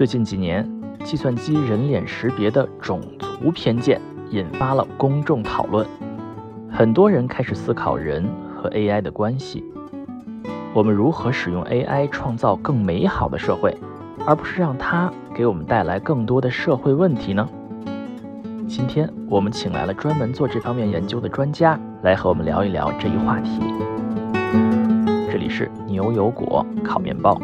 最近几年，计算机人脸识别的种族偏见引发了公众讨论，很多人开始思考人和 AI 的关系。我们如何使用 AI 创造更美好的社会，而不是让它给我们带来更多的社会问题呢？今天我们请来了专门做这方面研究的专家，来和我们聊一聊这一话题。这里是牛油果烤面包。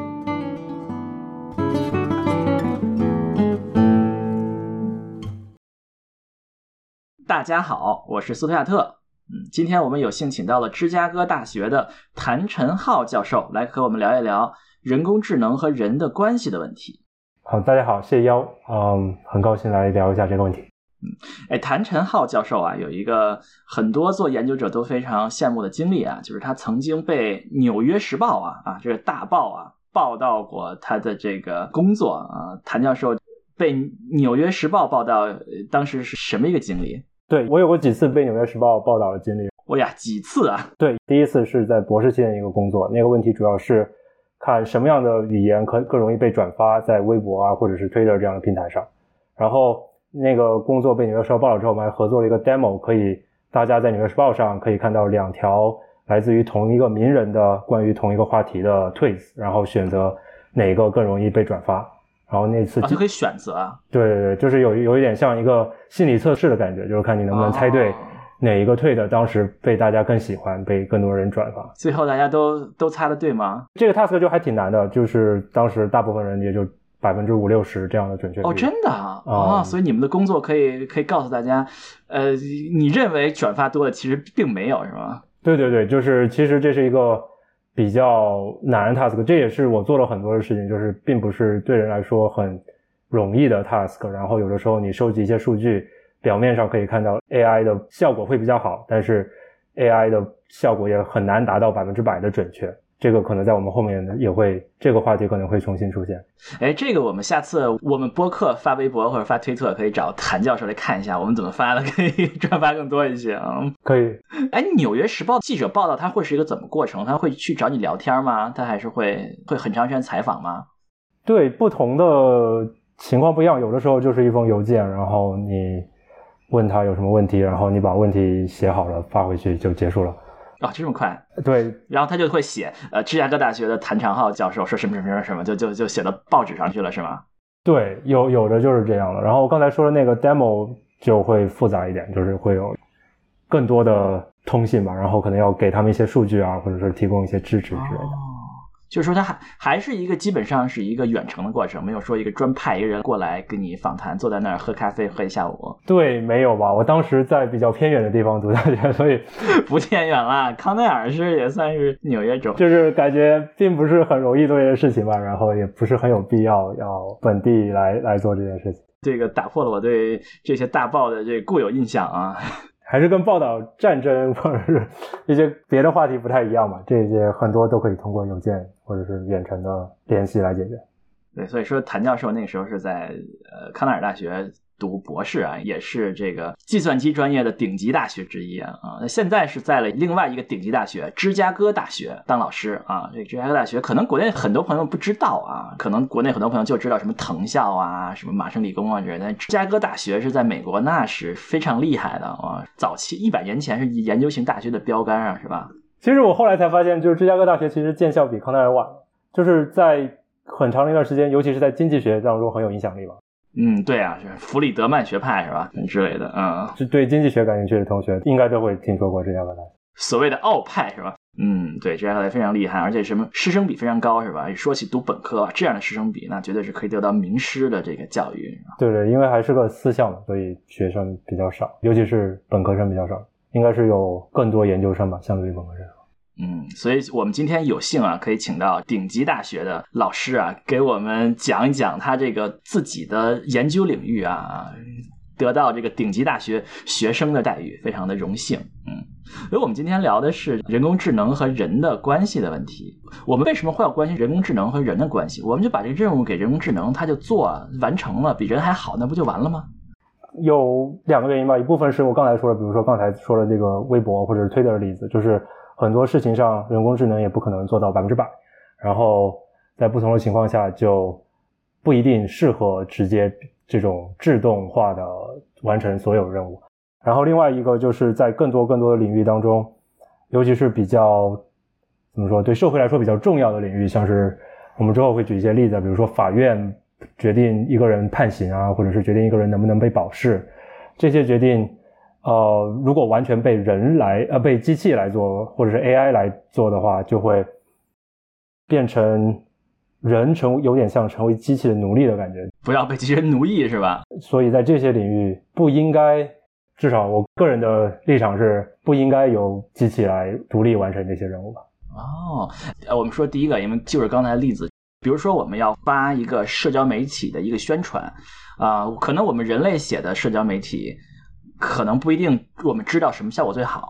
家好，我是苏特亚特。嗯，今天我们有幸请到了芝加哥大学的谭晨浩教授来和我们聊一聊人工智能和人的关系的问题。好，大家好，谢邀，嗯，很高兴来聊一下这个问题。嗯，哎，谭晨浩教授啊，有一个很多做研究者都非常羡慕的经历啊，就是他曾经被《纽约时报》啊啊这个大报啊报道过他的这个工作啊。谭教授被《纽约时报》报道，当时是什么一个经历？对我有过几次被《纽约时报》报道的经历。我呀，几次啊？对，第一次是在博士期间一个工作，那个问题主要是看什么样的语言可更容易被转发在微博啊，或者是 Twitter 这样的平台上。然后那个工作被《纽约时报》报道之后，我们还合作了一个 demo，可以大家在《纽约时报》上可以看到两条来自于同一个名人的关于同一个话题的 tweets，然后选择哪个更容易被转发。然后那次就可以选择啊，对对对，就是有有一点像一个心理测试的感觉，就是看你能不能猜对哪一个退的当时被大家更喜欢，被更多人转发。最后大家都都猜的对吗？这个 task 就还挺难的，就是当时大部分人也就百分之五六十这样的准确率。哦，真的啊，所以你们的工作可以可以告诉大家，呃，你认为转发多的其实并没有，是吗？对对对，就是其实这是一个。比较难 task，这也是我做了很多的事情，就是并不是对人来说很容易的 task。然后有的时候你收集一些数据，表面上可以看到 AI 的效果会比较好，但是 AI 的效果也很难达到百分之百的准确。这个可能在我们后面也会，这个话题可能会重新出现。哎，这个我们下次我们播客发微博或者发推特，可以找谭教授来看一下我们怎么发的，可以 转发更多一些啊。可以。哎，纽约时报记者报道他会是一个怎么过程？他会去找你聊天吗？他还是会会很长时间采访吗？对，不同的情况不一样，有的时候就是一封邮件，然后你问他有什么问题，然后你把问题写好了发回去就结束了。哦，这么快？对，然后他就会写，呃，芝加哥大学的谭长浩教授说什么什么什么什么，就就就写到报纸上去了，是吗？对，有有的就是这样的。然后我刚才说的那个 demo 就会复杂一点，就是会有更多的通信吧，然后可能要给他们一些数据啊，或者是提供一些支持之类的。就是说，它还还是一个基本上是一个远程的过程，没有说一个专派一个人过来跟你访谈，坐在那儿喝咖啡喝一下午。对，没有吧？我当时在比较偏远的地方读大学，所以 不偏远了。康奈尔是也算是纽约州，就是感觉并不是很容易做这件事情吧，然后也不是很有必要要本地来来做这件事情。这个打破了我对这些大报的这固有印象啊。还是跟报道战争或者是一些别的话题不太一样嘛？这些很多都可以通过邮件或者是远程的联系来解决。对，所以说谭教授那个时候是在呃康奈尔大学。读博士啊，也是这个计算机专业的顶级大学之一啊。那现在是在了另外一个顶级大学——芝加哥大学当老师啊。这芝加哥大学可能国内很多朋友不知道啊，可能国内很多朋友就知道什么藤校啊、什么麻省理工啊之类的。芝加哥大学是在美国那是非常厉害的啊。早期一百年前是研究型大学的标杆啊，是吧？其实我后来才发现，就是芝加哥大学其实建校比康奈尔晚，就是在很长的一段时间，尤其是在经济学当中很有影响力吧。嗯，对啊，是弗里德曼学派是吧？之类的，嗯，是对经济学感兴趣的同学应该都会听说过芝加哥大学。所谓的奥派是吧？嗯，对，芝加哥大学非常厉害，而且什么师生比非常高是吧？说起读本科这样的师生比，那绝对是可以得到名师的这个教育。对对，因为还是个私校嘛，所以学生比较少，尤其是本科生比较少，应该是有更多研究生吧，相对于本科生。嗯，所以我们今天有幸啊，可以请到顶级大学的老师啊，给我们讲一讲他这个自己的研究领域啊，得到这个顶级大学学生的待遇，非常的荣幸。嗯，所以我们今天聊的是人工智能和人的关系的问题。我们为什么会要关心人工智能和人的关系？我们就把这任务给人工智能，它就做完成了，比人还好，那不就完了吗？有两个原因吧，一部分是我刚才说的，比如说刚才说的这个微博或者推特的例子，就是。很多事情上，人工智能也不可能做到百分之百，然后在不同的情况下就不一定适合直接这种自动化的完成所有任务。然后另外一个就是在更多更多的领域当中，尤其是比较怎么说对社会来说比较重要的领域，像是我们之后会举一些例子，比如说法院决定一个人判刑啊，或者是决定一个人能不能被保释，这些决定，呃，如果完全被人来呃被机器来做，或者是 AI 来做的话，就会变成人成有点像成为机器的奴隶的感觉，不要被机器人奴役是吧？所以在这些领域不应该。至少我个人的立场是不应该由机器来独立完成这些任务吧。哦，呃，我们说第一个，因为就是刚才的例子，比如说我们要发一个社交媒体的一个宣传，啊，可能我们人类写的社交媒体，可能不一定我们知道什么效果最好，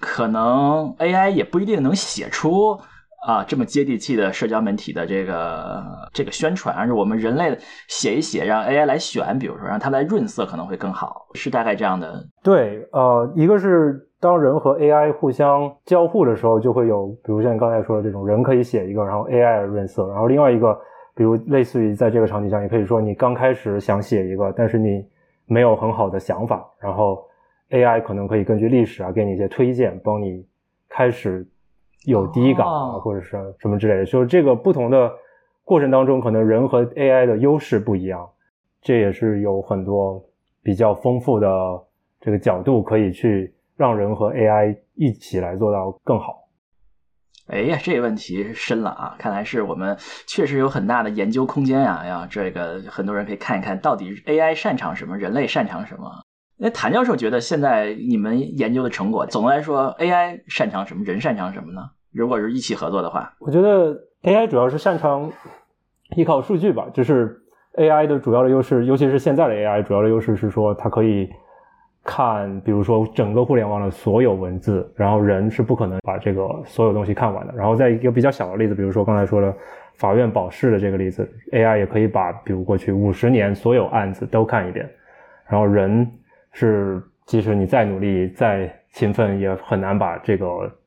可能 AI 也不一定能写出。啊，这么接地气的社交媒体的这个这个宣传，而是我们人类写一写，让 AI 来选，比如说让它来润色，可能会更好，是大概这样的。对，呃，一个是当人和 AI 互相交互的时候，就会有，比如像你刚才说的这种人可以写一个，然后 AI 润色，然后另外一个，比如类似于在这个场景下，你可以说你刚开始想写一个，但是你没有很好的想法，然后 AI 可能可以根据历史啊，给你一些推荐，帮你开始。有第一稿啊，或者是什么之类的，就是这个不同的过程当中，可能人和 AI 的优势不一样，这也是有很多比较丰富的这个角度可以去让人和 AI 一起来做到更好。哎呀，这个问题深了啊！看来是我们确实有很大的研究空间呀！呀，这个很多人可以看一看到底 AI 擅长什么，人类擅长什么。那谭教授觉得现在你们研究的成果，总的来说，AI 擅长什么，人擅长什么呢？如果是一起合作的话，我觉得 AI 主要是擅长依靠数据吧。就是 AI 的主要的优势，尤其是现在的 AI 主要的优势是说，它可以看，比如说整个互联网的所有文字，然后人是不可能把这个所有东西看完的。然后在一个比较小的例子，比如说刚才说的法院保释的这个例子，AI 也可以把比如过去五十年所有案子都看一遍。然后人是，即使你再努力、再勤奋，也很难把这个。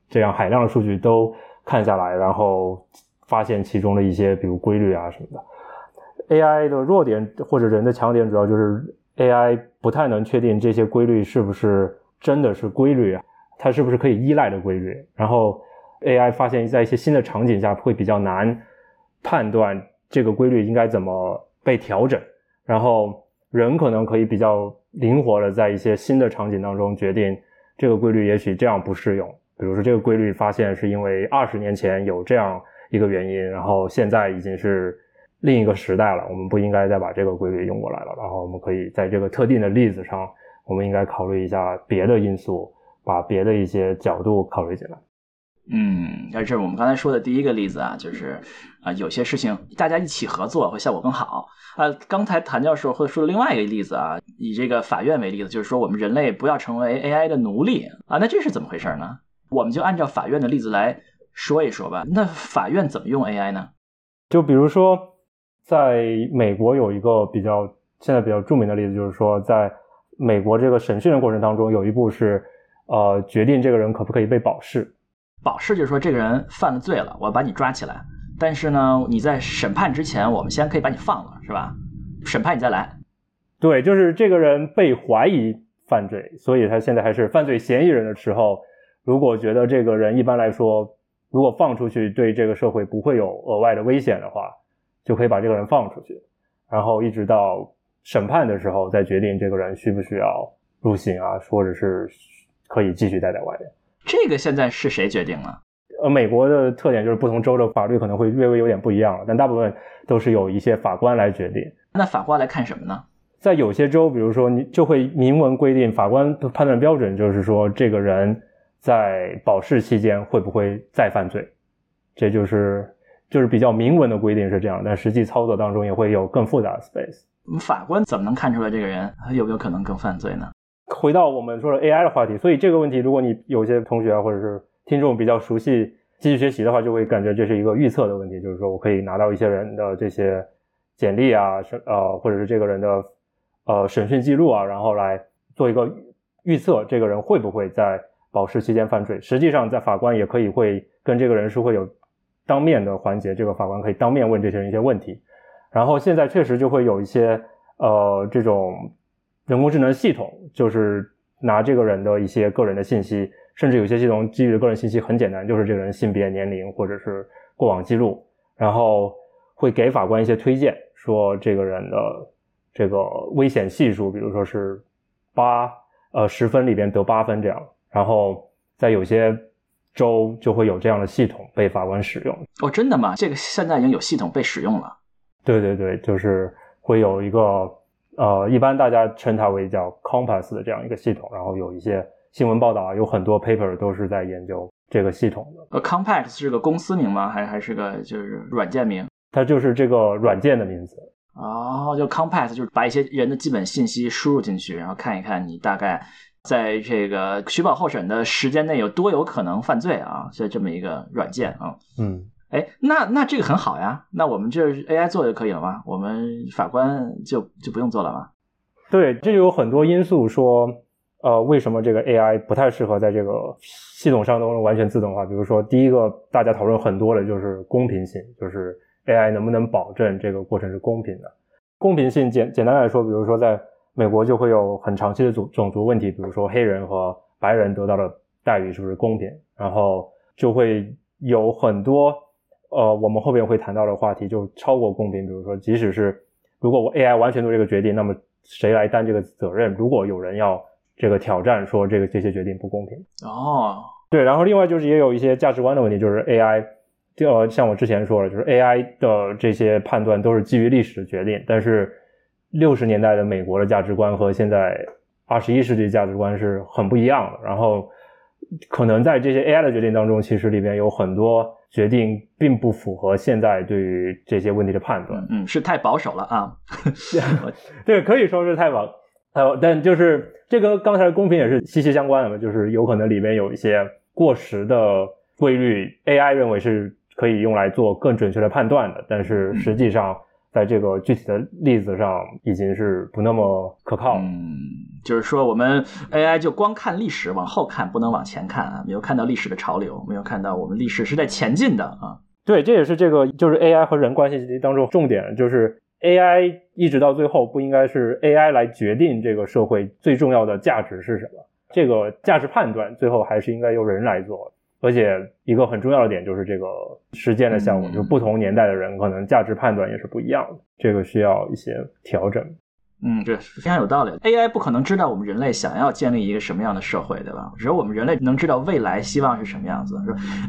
这样海量的数据都看下来，然后发现其中的一些，比如规律啊什么的。AI 的弱点或者人的强点，主要就是 AI 不太能确定这些规律是不是真的是规律啊，它是不是可以依赖的规律。然后 AI 发现在一些新的场景下会比较难判断这个规律应该怎么被调整。然后人可能可以比较灵活的在一些新的场景当中决定这个规律也许这样不适用。比如说，这个规律发现是因为二十年前有这样一个原因，然后现在已经是另一个时代了，我们不应该再把这个规律用过来了。然后我们可以在这个特定的例子上，我们应该考虑一下别的因素，把别的一些角度考虑进来。嗯，那这是我们刚才说的第一个例子啊，就是啊，有些事情大家一起合作会效果更好啊。刚才谭教授会说另外一个例子啊，以这个法院为例子，就是说我们人类不要成为 AI 的奴隶啊，那这是怎么回事呢？我们就按照法院的例子来说一说吧。那法院怎么用 AI 呢？就比如说，在美国有一个比较现在比较著名的例子，就是说，在美国这个审讯的过程当中，有一步是呃决定这个人可不可以被保释。保释就是说这个人犯了罪了，我要把你抓起来。但是呢，你在审判之前，我们先可以把你放了，是吧？审判你再来。对，就是这个人被怀疑犯罪，所以他现在还是犯罪嫌疑人的时候。如果觉得这个人一般来说，如果放出去对这个社会不会有额外的危险的话，就可以把这个人放出去，然后一直到审判的时候再决定这个人需不需要入刑啊，或者是可以继续待在外面。这个现在是谁决定了？呃，美国的特点就是不同州的法律可能会略微有点不一样了，但大部分都是有一些法官来决定。那法官来看什么呢？在有些州，比如说你就会明文规定，法官判断标准就是说这个人。在保释期间会不会再犯罪？这就是就是比较明文的规定是这样，但实际操作当中也会有更复杂的 space。法官怎么能看出来这个人有没有可能更犯罪呢？回到我们说的 AI 的话题，所以这个问题，如果你有些同学或者是听众比较熟悉机器学习的话，就会感觉这是一个预测的问题，就是说我可以拿到一些人的这些简历啊，审呃或者是这个人的呃审讯记录啊，然后来做一个预测，这个人会不会在。保释期间犯罪，实际上在法官也可以会跟这个人是会有当面的环节，这个法官可以当面问这些人一些问题，然后现在确实就会有一些呃这种人工智能系统，就是拿这个人的一些个人的信息，甚至有些系统基于个人信息很简单，就是这个人性别、年龄或者是过往记录，然后会给法官一些推荐，说这个人的这个危险系数，比如说是八呃十分里边得八分这样，然后在有些州就会有这样的系统被法官使用。哦，真的吗？这个现在已经有系统被使用了。对对对，就是会有一个呃，一般大家称它为叫 Compass 的这样一个系统，然后有一些新闻报道啊，有很多 paper 都是在研究这个系统的。呃，Compass 是个公司名吗？还还是个就是软件名？它就是这个软件的名字。哦，就 Compass 就是把一些人的基本信息输入进去，然后看一看你大概在这个取保候审的时间内有多有可能犯罪啊，所以这么一个软件啊。嗯，哎，那那这个很好呀，那我们这 AI 做就可以了吗？我们法官就就不用做了吗？对，这就有很多因素说，呃，为什么这个 AI 不太适合在这个系统上都完全自动化？比如说，第一个大家讨论很多的就是公平性，就是 AI 能不能保证这个过程是公平的？公平性简简单来说，比如说在美国就会有很长期的种种族问题，比如说黑人和白人得到的待遇是不是公平？然后就会有很多呃，我们后边会谈到的话题就超过公平，比如说，即使是如果我 AI 完全做这个决定，那么谁来担这个责任？如果有人要这个挑战说这个这些决定不公平，哦，对，然后另外就是也有一些价值观的问题，就是 AI，呃，像我之前说的，就是 AI 的这些判断都是基于历史的决定，但是六十年代的美国的价值观和现在二十一世纪价值观是很不一样的，然后可能在这些 AI 的决定当中，其实里边有很多决定并不符合现在对于这些问题的判断，嗯，是太保守了啊。对，可以说是太保，呃，但就是这跟刚才的公平也是息息相关的嘛，就是有可能里面有一些过时的规律，AI 认为是可以用来做更准确的判断的，但是实际上在这个具体的例子上已经是不那么可靠了。嗯，就是说我们 AI 就光看历史，往后看，不能往前看啊，没有看到历史的潮流，没有看到我们历史是在前进的啊。对，这也是这个就是 AI 和人关系当中重点，就是 AI 一直到最后不应该是 AI 来决定这个社会最重要的价值是什么，这个价值判断最后还是应该由人来做。而且一个很重要的点就是这个实践的项目，嗯就不同年代的人可能价值判断也是不一样的，这个需要一些调整。嗯，这非常有道理。AI 不可能知道我们人类想要建立一个什么样的社会，对吧？只有我们人类能知道未来希望是什么样子。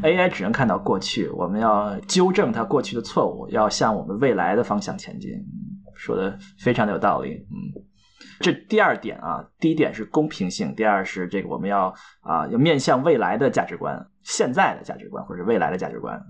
AI 只能看到过去，我们要纠正它过去的错误，要向我们未来的方向前进。嗯说的非常的有道理。嗯，这第二点啊，第一点是公平性，第二是这个我们要啊要面向未来的价值观，现在的价值观或者未来的价值观。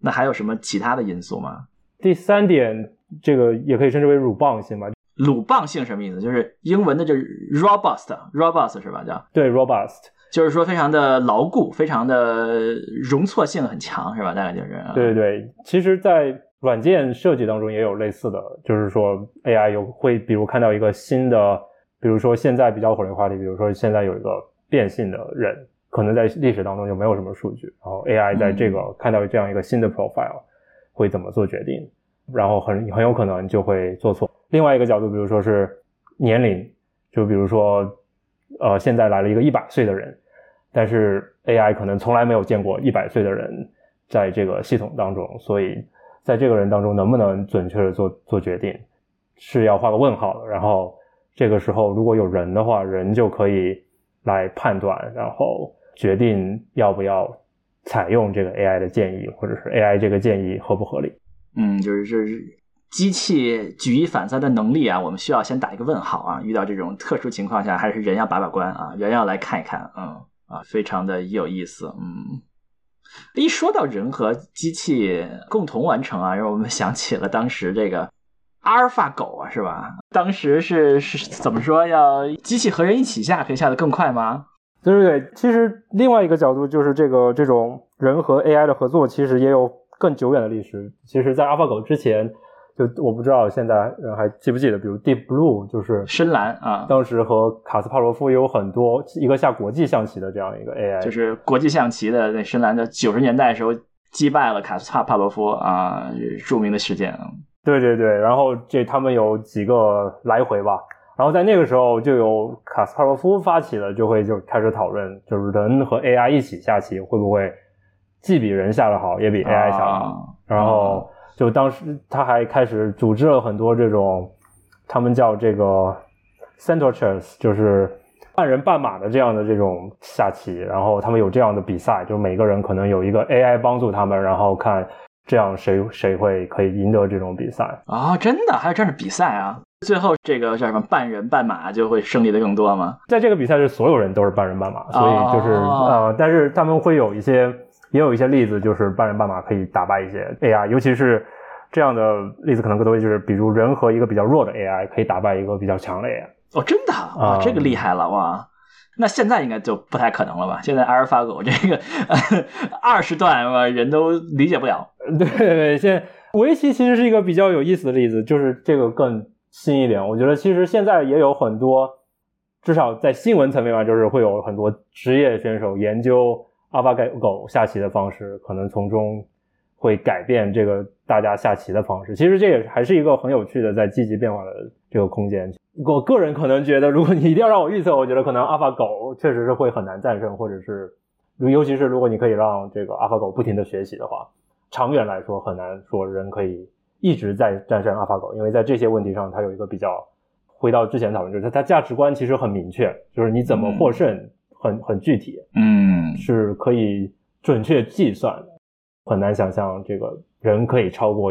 那还有什么其他的因素吗？第三点，这个也可以称之为鲁棒性吧，鲁棒性什么意思？就是英文的就是 robust，robust 是吧？叫对 robust。就是说非常的牢固，非常的容错性很强，是吧？大概就是。啊对对对，其实，在软件设计当中也有类似的，就是说 AI 有会，比如看到一个新的，比如说现在比较火的话题，比如说现在有一个变性的人，可能在历史当中就没有什么数据，然后 AI 在这个、看到这样一个新的 profile 会怎么做决定，然后很很有可能就会做错。另外一个角度，比如说是年龄，就比如说呃现在来了一个一百岁的人，但是 AI 可能从来没有见过一百岁的人在这个系统当中，所以在这个人当中能不能准确的做做决定，是要画个问号的。然后这个时候如果有人的话，人就可以来判断，然后决定要不要采用这个 AI 的建议，或者是 AI 这个建议合不合理。嗯，就是这是机器举一反三的能力啊，我们需要先打一个问号啊。遇到这种特殊情况下，还是人要把把关啊，人要来看一看，嗯啊，非常的有意思，嗯。一说到人和机器共同完成啊，让我们想起了当时这个阿尔法狗啊，是吧？当时是是怎么说？要机器和人一起下，可以下得更快吗？对对对，其实另外一个角度就是这个这种人和 AI 的合作，其实也有更久远的历史。其实，在阿尔法狗之前，就我不知道现在人还记不记得，比如 Deep Blue 就是深蓝啊，当时和卡斯帕罗夫也有很多一个下国际象棋的这样一个 AI，就是国际象棋的那深蓝的九十年代时候击败了卡斯帕帕罗夫啊，著名的事件。对对对，然后这他们有几个来回吧，然后在那个时候就有卡斯帕罗夫发起了，就会就开始讨论，就是人和 AI 一起下棋会不会既比人下的好，也比 AI 下的好。然后就当时他还开始组织了很多这种，他们叫这个 center chess，就是半人半马的这样的这种下棋，然后他们有这样的比赛，就每个人可能有一个 AI 帮助他们，然后看。这样谁谁会可以赢得这种比赛啊？真的还有这样的比赛啊？最后这个叫什么半人半马就会胜利的更多吗？在这个比赛是所有人都是半人半马，所以就是呃，但是他们会有一些也有一些例子，就是半人半马可以打败一些 AI，尤其是这样的例子可能更多，就是比如人和一个比较弱的 AI 可以打败一个比较强的 AI。哦，真的啊，这个厉害了哇！那现在应该就不太可能了吧？现在阿尔法狗这个二十段人都理解不了。对对，现在围棋其实是一个比较有意思的例子，就是这个更新一点。我觉得其实现在也有很多，至少在新闻层面嘛，就是会有很多职业选手研究阿尔法狗下棋的方式，可能从中会改变这个大家下棋的方式。其实这也还是一个很有趣的在积极变化的这个空间。我个人可能觉得，如果你一定要让我预测，我觉得可能阿尔法狗确实是会很难战胜，或者是尤其是如果你可以让这个阿尔法狗不停的学习的话。长远来说，很难说人可以一直在战胜阿法狗，因为在这些问题上，它有一个比较回到之前讨论，就是它它价值观其实很明确，就是你怎么获胜很很具体，嗯，是可以准确计算的，很难想象这个人可以超过。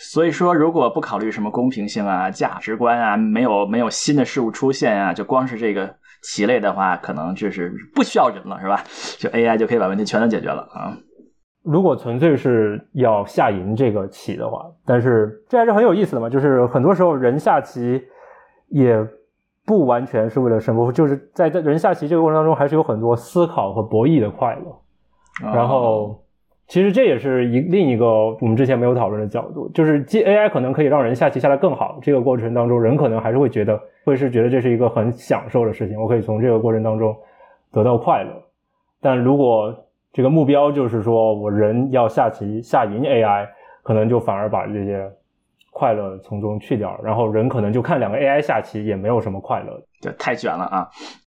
所以说，如果不考虑什么公平性啊、价值观啊，没有没有新的事物出现啊，就光是这个棋类的话，可能就是不需要人了，是吧？就 AI 就可以把问题全都解决了啊。如果纯粹是要下赢这个棋的话，但是这还是很有意思的嘛。就是很多时候人下棋也不完全是为了胜负，就是在在人下棋这个过程当中，还是有很多思考和博弈的快乐。然后，其实这也是一另一个我们之前没有讨论的角度，就是 G AI 可能可以让人下棋下得更好。这个过程当中，人可能还是会觉得会是觉得这是一个很享受的事情，我可以从这个过程当中得到快乐。但如果这个目标就是说，我人要下棋下赢 AI，可能就反而把这些快乐从中去掉，然后人可能就看两个 AI 下棋也没有什么快乐。这太卷了啊！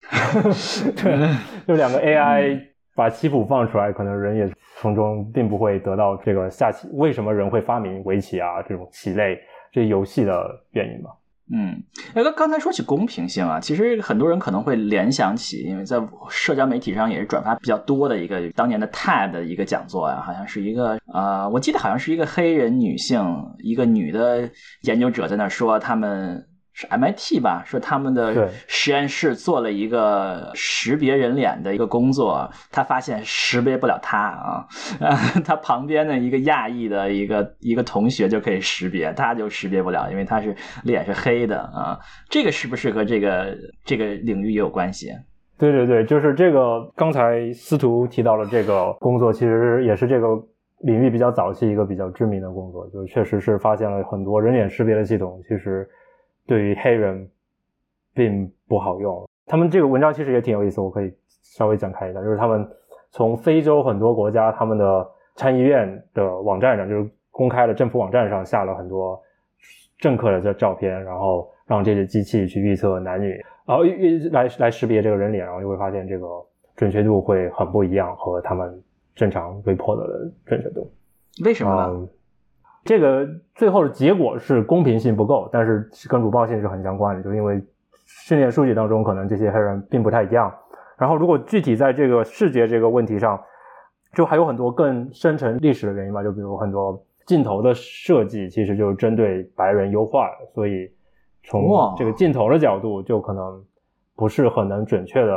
对，就两个 AI 把棋谱放出来，可能人也从中并不会得到这个下棋。为什么人会发明围棋啊这种棋类这游戏的原因吧？嗯，哎，刚刚才说起公平性啊，其实很多人可能会联想起，因为在社交媒体上也是转发比较多的一个当年的 TED 的一个讲座啊，好像是一个呃，我记得好像是一个黑人女性，一个女的研究者在那说他们。是 MIT 吧？说他们的实验室做了一个识别人脸的一个工作，他发现识别不了他啊，他旁边的一个亚裔的一个一个同学就可以识别，他就识别不了，因为他是脸是黑的啊。这个是不是和这个这个领域也有关系？对对对，就是这个。刚才司徒提到了这个工作，其实也是这个领域比较早期一个比较知名的工作，就是确实是发现了很多人脸识别的系统，其实。对于黑人并不好用。他们这个文章其实也挺有意思，我可以稍微展开一下。就是他们从非洲很多国家他们的参议院的网站上，就是公开的政府网站上下了很多政客的这照片，然后让这些机器去预测男女，然后来来识别这个人脸，然后就会发现这个准确度会很不一样，和他们正常 report 的准确度。为什么呢？这个最后的结果是公平性不够，但是跟鲁棒性是很相关的，就因为训练数据当中可能这些黑人并不太一样。然后如果具体在这个视觉这个问题上，就还有很多更深层历史的原因吧，就比如很多镜头的设计其实就是针对白人优化，所以从这个镜头的角度就可能不是很能准确的。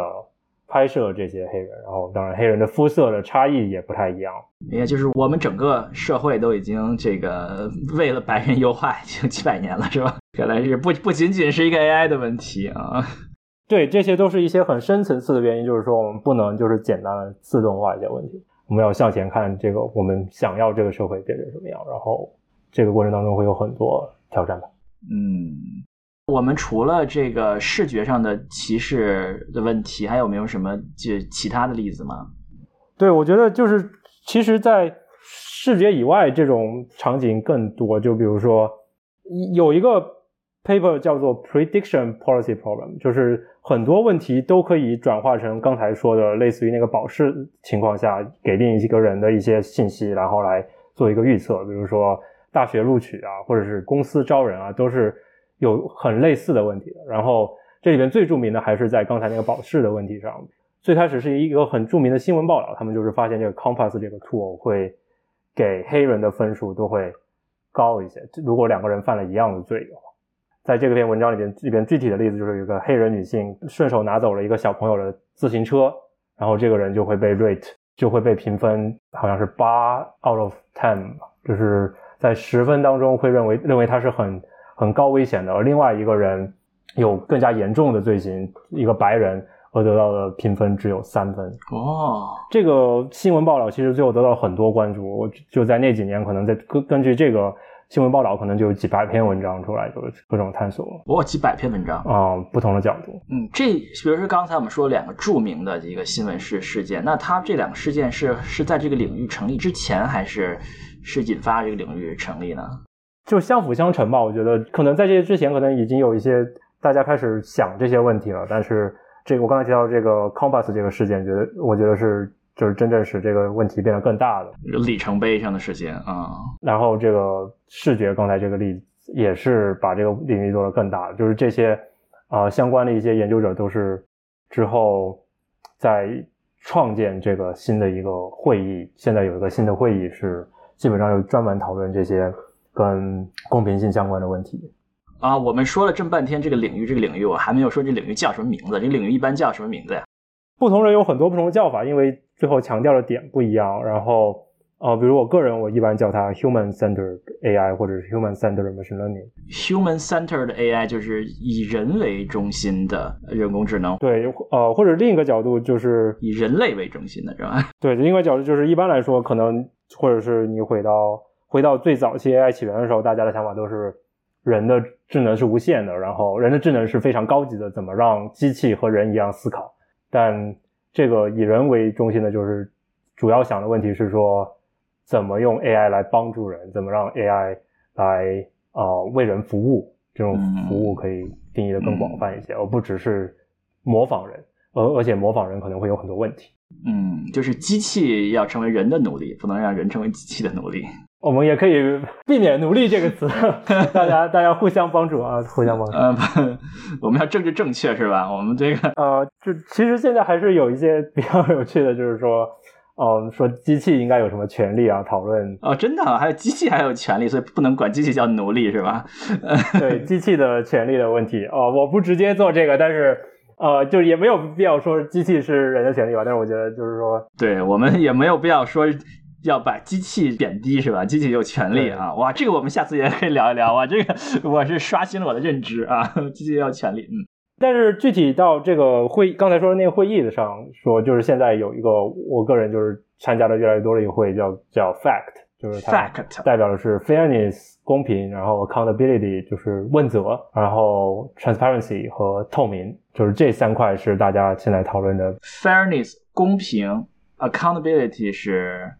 拍摄这些黑人，然后当然黑人的肤色的差异也不太一样。也就是我们整个社会都已经这个 为了白人优化已经几百年了，是吧？原来是不不仅仅是一个 AI 的问题啊。对，这些都是一些很深层次的原因，就是说我们不能就是简单的自动化一些问题，我们要向前看，这个我们想要这个社会变成什么样，然后这个过程当中会有很多挑战吧。嗯。我们除了这个视觉上的歧视的问题，还有没有什么就其他的例子吗？对，我觉得就是，其实，在视觉以外这种场景更多，就比如说有一个 paper 叫做 prediction policy problem，就是很多问题都可以转化成刚才说的类似于那个保释情况下给另一个人的一些信息，然后来做一个预测，比如说大学录取啊，或者是公司招人啊，都是有很类似的问题。然后这里边最著名的还是在刚才那个保释的问题上，最开始是一个很著名的新闻报道，他们就是发现这个 Compass 这个 tool 会。给黑人的分数都会高一些。如果两个人犯了一样的罪的话，在这个篇文章里边，里边具体的例子就是有一个黑人女性顺手拿走了一个小朋友的自行车，然后这个人就会被 rate 就会被评分，好像是八 out of ten，就是在十分当中会认为认为他是很很高危险的。而另外一个人有更加严重的罪行，一个白人。而得到的评分只有三分哦。这个新闻报道其实最后得到了很多关注。我就在那几年，可能在根根据这个新闻报道，可能就有几百篇文章出来，就是各种探索。哇，几百篇文章啊，不同的角度。嗯，这比如说刚才我们说两个著名的一个新闻事事件，那它这两个事件是是在这个领域成立之前，还是是引发这个领域成立呢？就相辅相成吧。我觉得可能在这些之前，可能已经有一些大家开始想这些问题了，但是。这个我刚才提到这个 Compass 这个事件，觉得我觉得是就是真正使这个问题变得更大的里程碑上的事件啊。然后这个视觉刚才这个例子也是把这个领域做得更大，就是这些啊相关的一些研究者都是之后在创建这个新的一个会议，现在有一个新的会议是基本上就专门讨论这些跟公平性相关的问题。啊，我们说了这么半天这个领域，这个领域我还没有说这领域叫什么名字。这个领域一般叫什么名字呀？不同人有很多不同的叫法，因为最后强调的点不一样。然后，呃，比如我个人，我一般叫它 human-centered AI 或者是 human-centered machine learning。human-centered AI 就是以人为中心的人工智能。对，呃，或者另一个角度就是以人类为中心的，是吧？对，另一个角度就是一般来说，可能或者是你回到回到最早期 AI 起源的时候，大家的想法都是。人的智能是无限的，然后人的智能是非常高级的，怎么让机器和人一样思考？但这个以人为中心的，就是主要想的问题是说，怎么用 AI 来帮助人？怎么让 AI 来啊为人服务？这种服务可以定义的更广泛一些，而不只是模仿人，而而且模仿人可能会有很多问题。嗯，就是机器要成为人的奴隶，不能让人成为机器的奴隶。我们也可以避免“奴隶”这个词，大家大家互相帮助啊，互相帮助。嗯，我们要政治正确是吧？我们这个呃，就其实现在还是有一些比较有趣的，就是说，嗯，说机器应该有什么权利啊？讨论哦，真的还有机器还有权利，所以不能管机器叫奴隶是吧？对，机器的权利的问题哦，我不直接做这个，但是呃，就也没有必要说机器是人的权利吧？但是我觉得就是说，对我们也没有必要说。要把机器贬低是吧？机器有权利啊！哇，这个我们下次也可以聊一聊啊！这个我是刷新了我的认知啊！机器要权利，嗯。但是具体到这个会刚才说的那个会议的上说，就是现在有一个我个人就是参加的越来越多的一个会，叫叫 Fact，就是 Fact 代表的是 Fairness 公平，然后 Accountability 就是问责，然后 Transparency 和透明，就是这三块是大家现在讨论的 Fairness 公平，Accountability 是。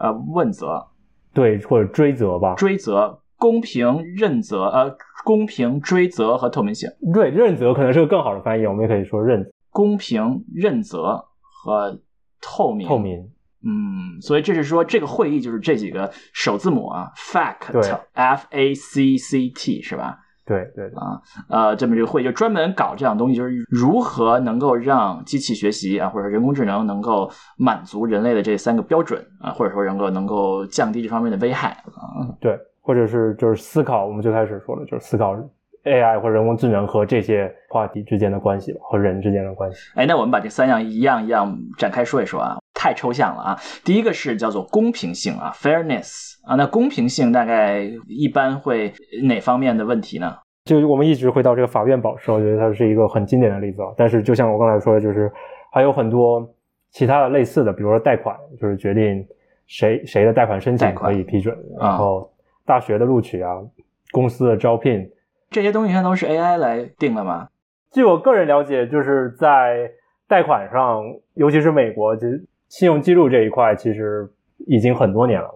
呃，问责，对，或者追责吧，追责，公平认责，呃，公平追责和透明性，对，认责可能是个更好的翻译，我们也可以说认，公平认责和透明，透明，嗯，所以这是说这个会议就是这几个首字母啊，fact，f a c c t 是吧？对对啊，呃，这么这个会就专门搞这样东西，就是如何能够让机器学习啊，或者人工智能能够满足人类的这三个标准啊，或者说能够能够降低这方面的危害啊。对，或者是就是思考，我们最开始说的就是思考 AI 或者人工智能和这些话题之间的关系吧，和人之间的关系。哎，那我们把这三样一样一样展开说一说啊，太抽象了啊。第一个是叫做公平性啊，fairness。啊，那公平性大概一般会哪方面的问题呢？就我们一直回到这个法院保释，我觉得它是一个很经典的例子啊。但是就像我刚才说的，就是还有很多其他的类似的，比如说贷款，就是决定谁谁的贷款申请可以批准，然后大学的录取啊，公司的招聘，这些东西全都是 AI 来定的吗？据我个人了解，就是在贷款上，尤其是美国，就信用记录这一块，其实。已经很多年了，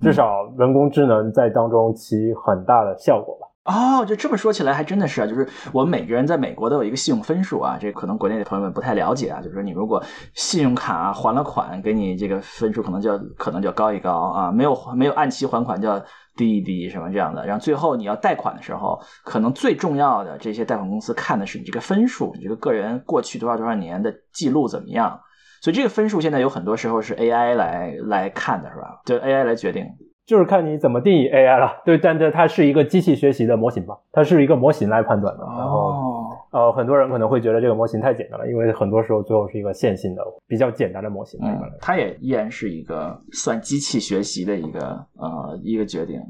至少人工智能在当中起很大的效果吧。哦，就这么说起来，还真的是啊，就是我们每个人在美国都有一个信用分数啊，这可能国内的朋友们不太了解啊，就是说你如果信用卡还了款，给你这个分数可能就可能就高一高啊，没有没有按期还款就要低一低什么这样的，然后最后你要贷款的时候，可能最重要的这些贷款公司看的是你这个分数，你这个个人过去多少多少年的记录怎么样，所以这个分数现在有很多时候是 AI 来来看的是吧？就 AI 来决定。就是看你怎么定义 AI 了，对，但这它是一个机器学习的模型吧，它是一个模型来判断的。然后，呃，很多人可能会觉得这个模型太简单了，因为很多时候最后是一个线性的、比较简单的模型。嗯，它也依然是一个算机器学习的一个呃一个决定。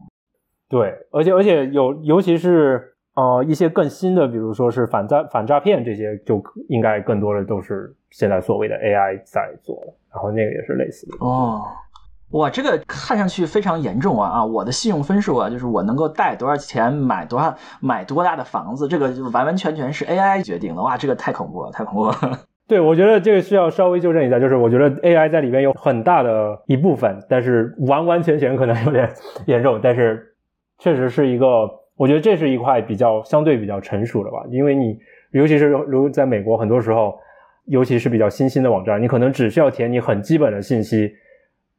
对，而且而且有，尤其是呃一些更新的，比如说是反诈反诈骗这些，就应该更多的都是现在所谓的 AI 在做的。然后那个也是类似的。哦。哇，这个看上去非常严重啊！啊，我的信用分数啊，就是我能够贷多少钱买多少买多大的房子，这个就完完全全是 AI 决定的。哇，这个太恐怖了，太恐怖了。对，我觉得这个需要稍微纠正一下，就是我觉得 AI 在里面有很大的一部分，但是完完全全可能有点 严重，但是确实是一个，我觉得这是一块比较相对比较成熟的吧，因为你尤其是如在美国，很多时候，尤其是比较新兴的网站，你可能只需要填你很基本的信息。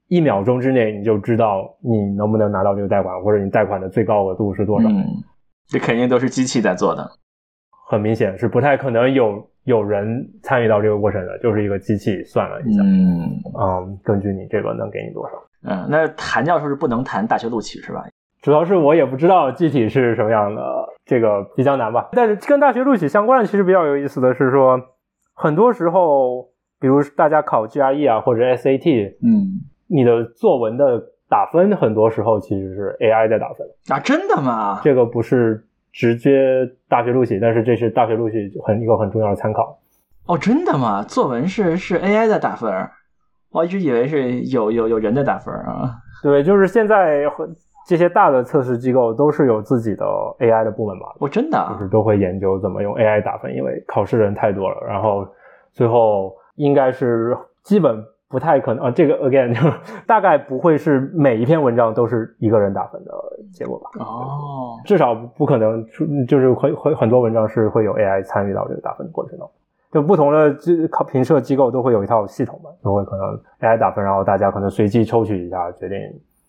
一秒钟之内你就知道你能不能拿到这个贷款，或者你贷款的最高额度是多少？嗯，这肯定都是机器在做的，很明显是不太可能有有人参与到这个过程的，就是一个机器算了一下，嗯嗯，根据你这个能给你多少？嗯，那谭教授是不能谈大学录取是吧？主要是我也不知道具体是什么样的，这个比较难吧。但是跟大学录取相关的，其实比较有意思的是说，很多时候，比如大家考 GRE 啊或者 SAT，嗯。你的作文的打分很多时候其实是 AI 在打分啊？真的吗？这个不是直接大学录取，但是这是大学录取很一个很重要的参考。哦，真的吗？作文是是 AI 在打分？我一直以为是有有有人在打分啊。对，就是现在这些大的测试机构都是有自己的 AI 的部门吧？哦，真的，就是都会研究怎么用 AI 打分，因为考试人太多了，然后最后应该是基本。不太可能啊，这个 again 就大概不会是每一篇文章都是一个人打分的结果吧？哦，至少不可能，就是会会很多文章是会有 AI 参与到这个打分的过程中。就不同的这考评测机构都会有一套系统嘛，都会可能 AI 打分，然后大家可能随机抽取一下决定。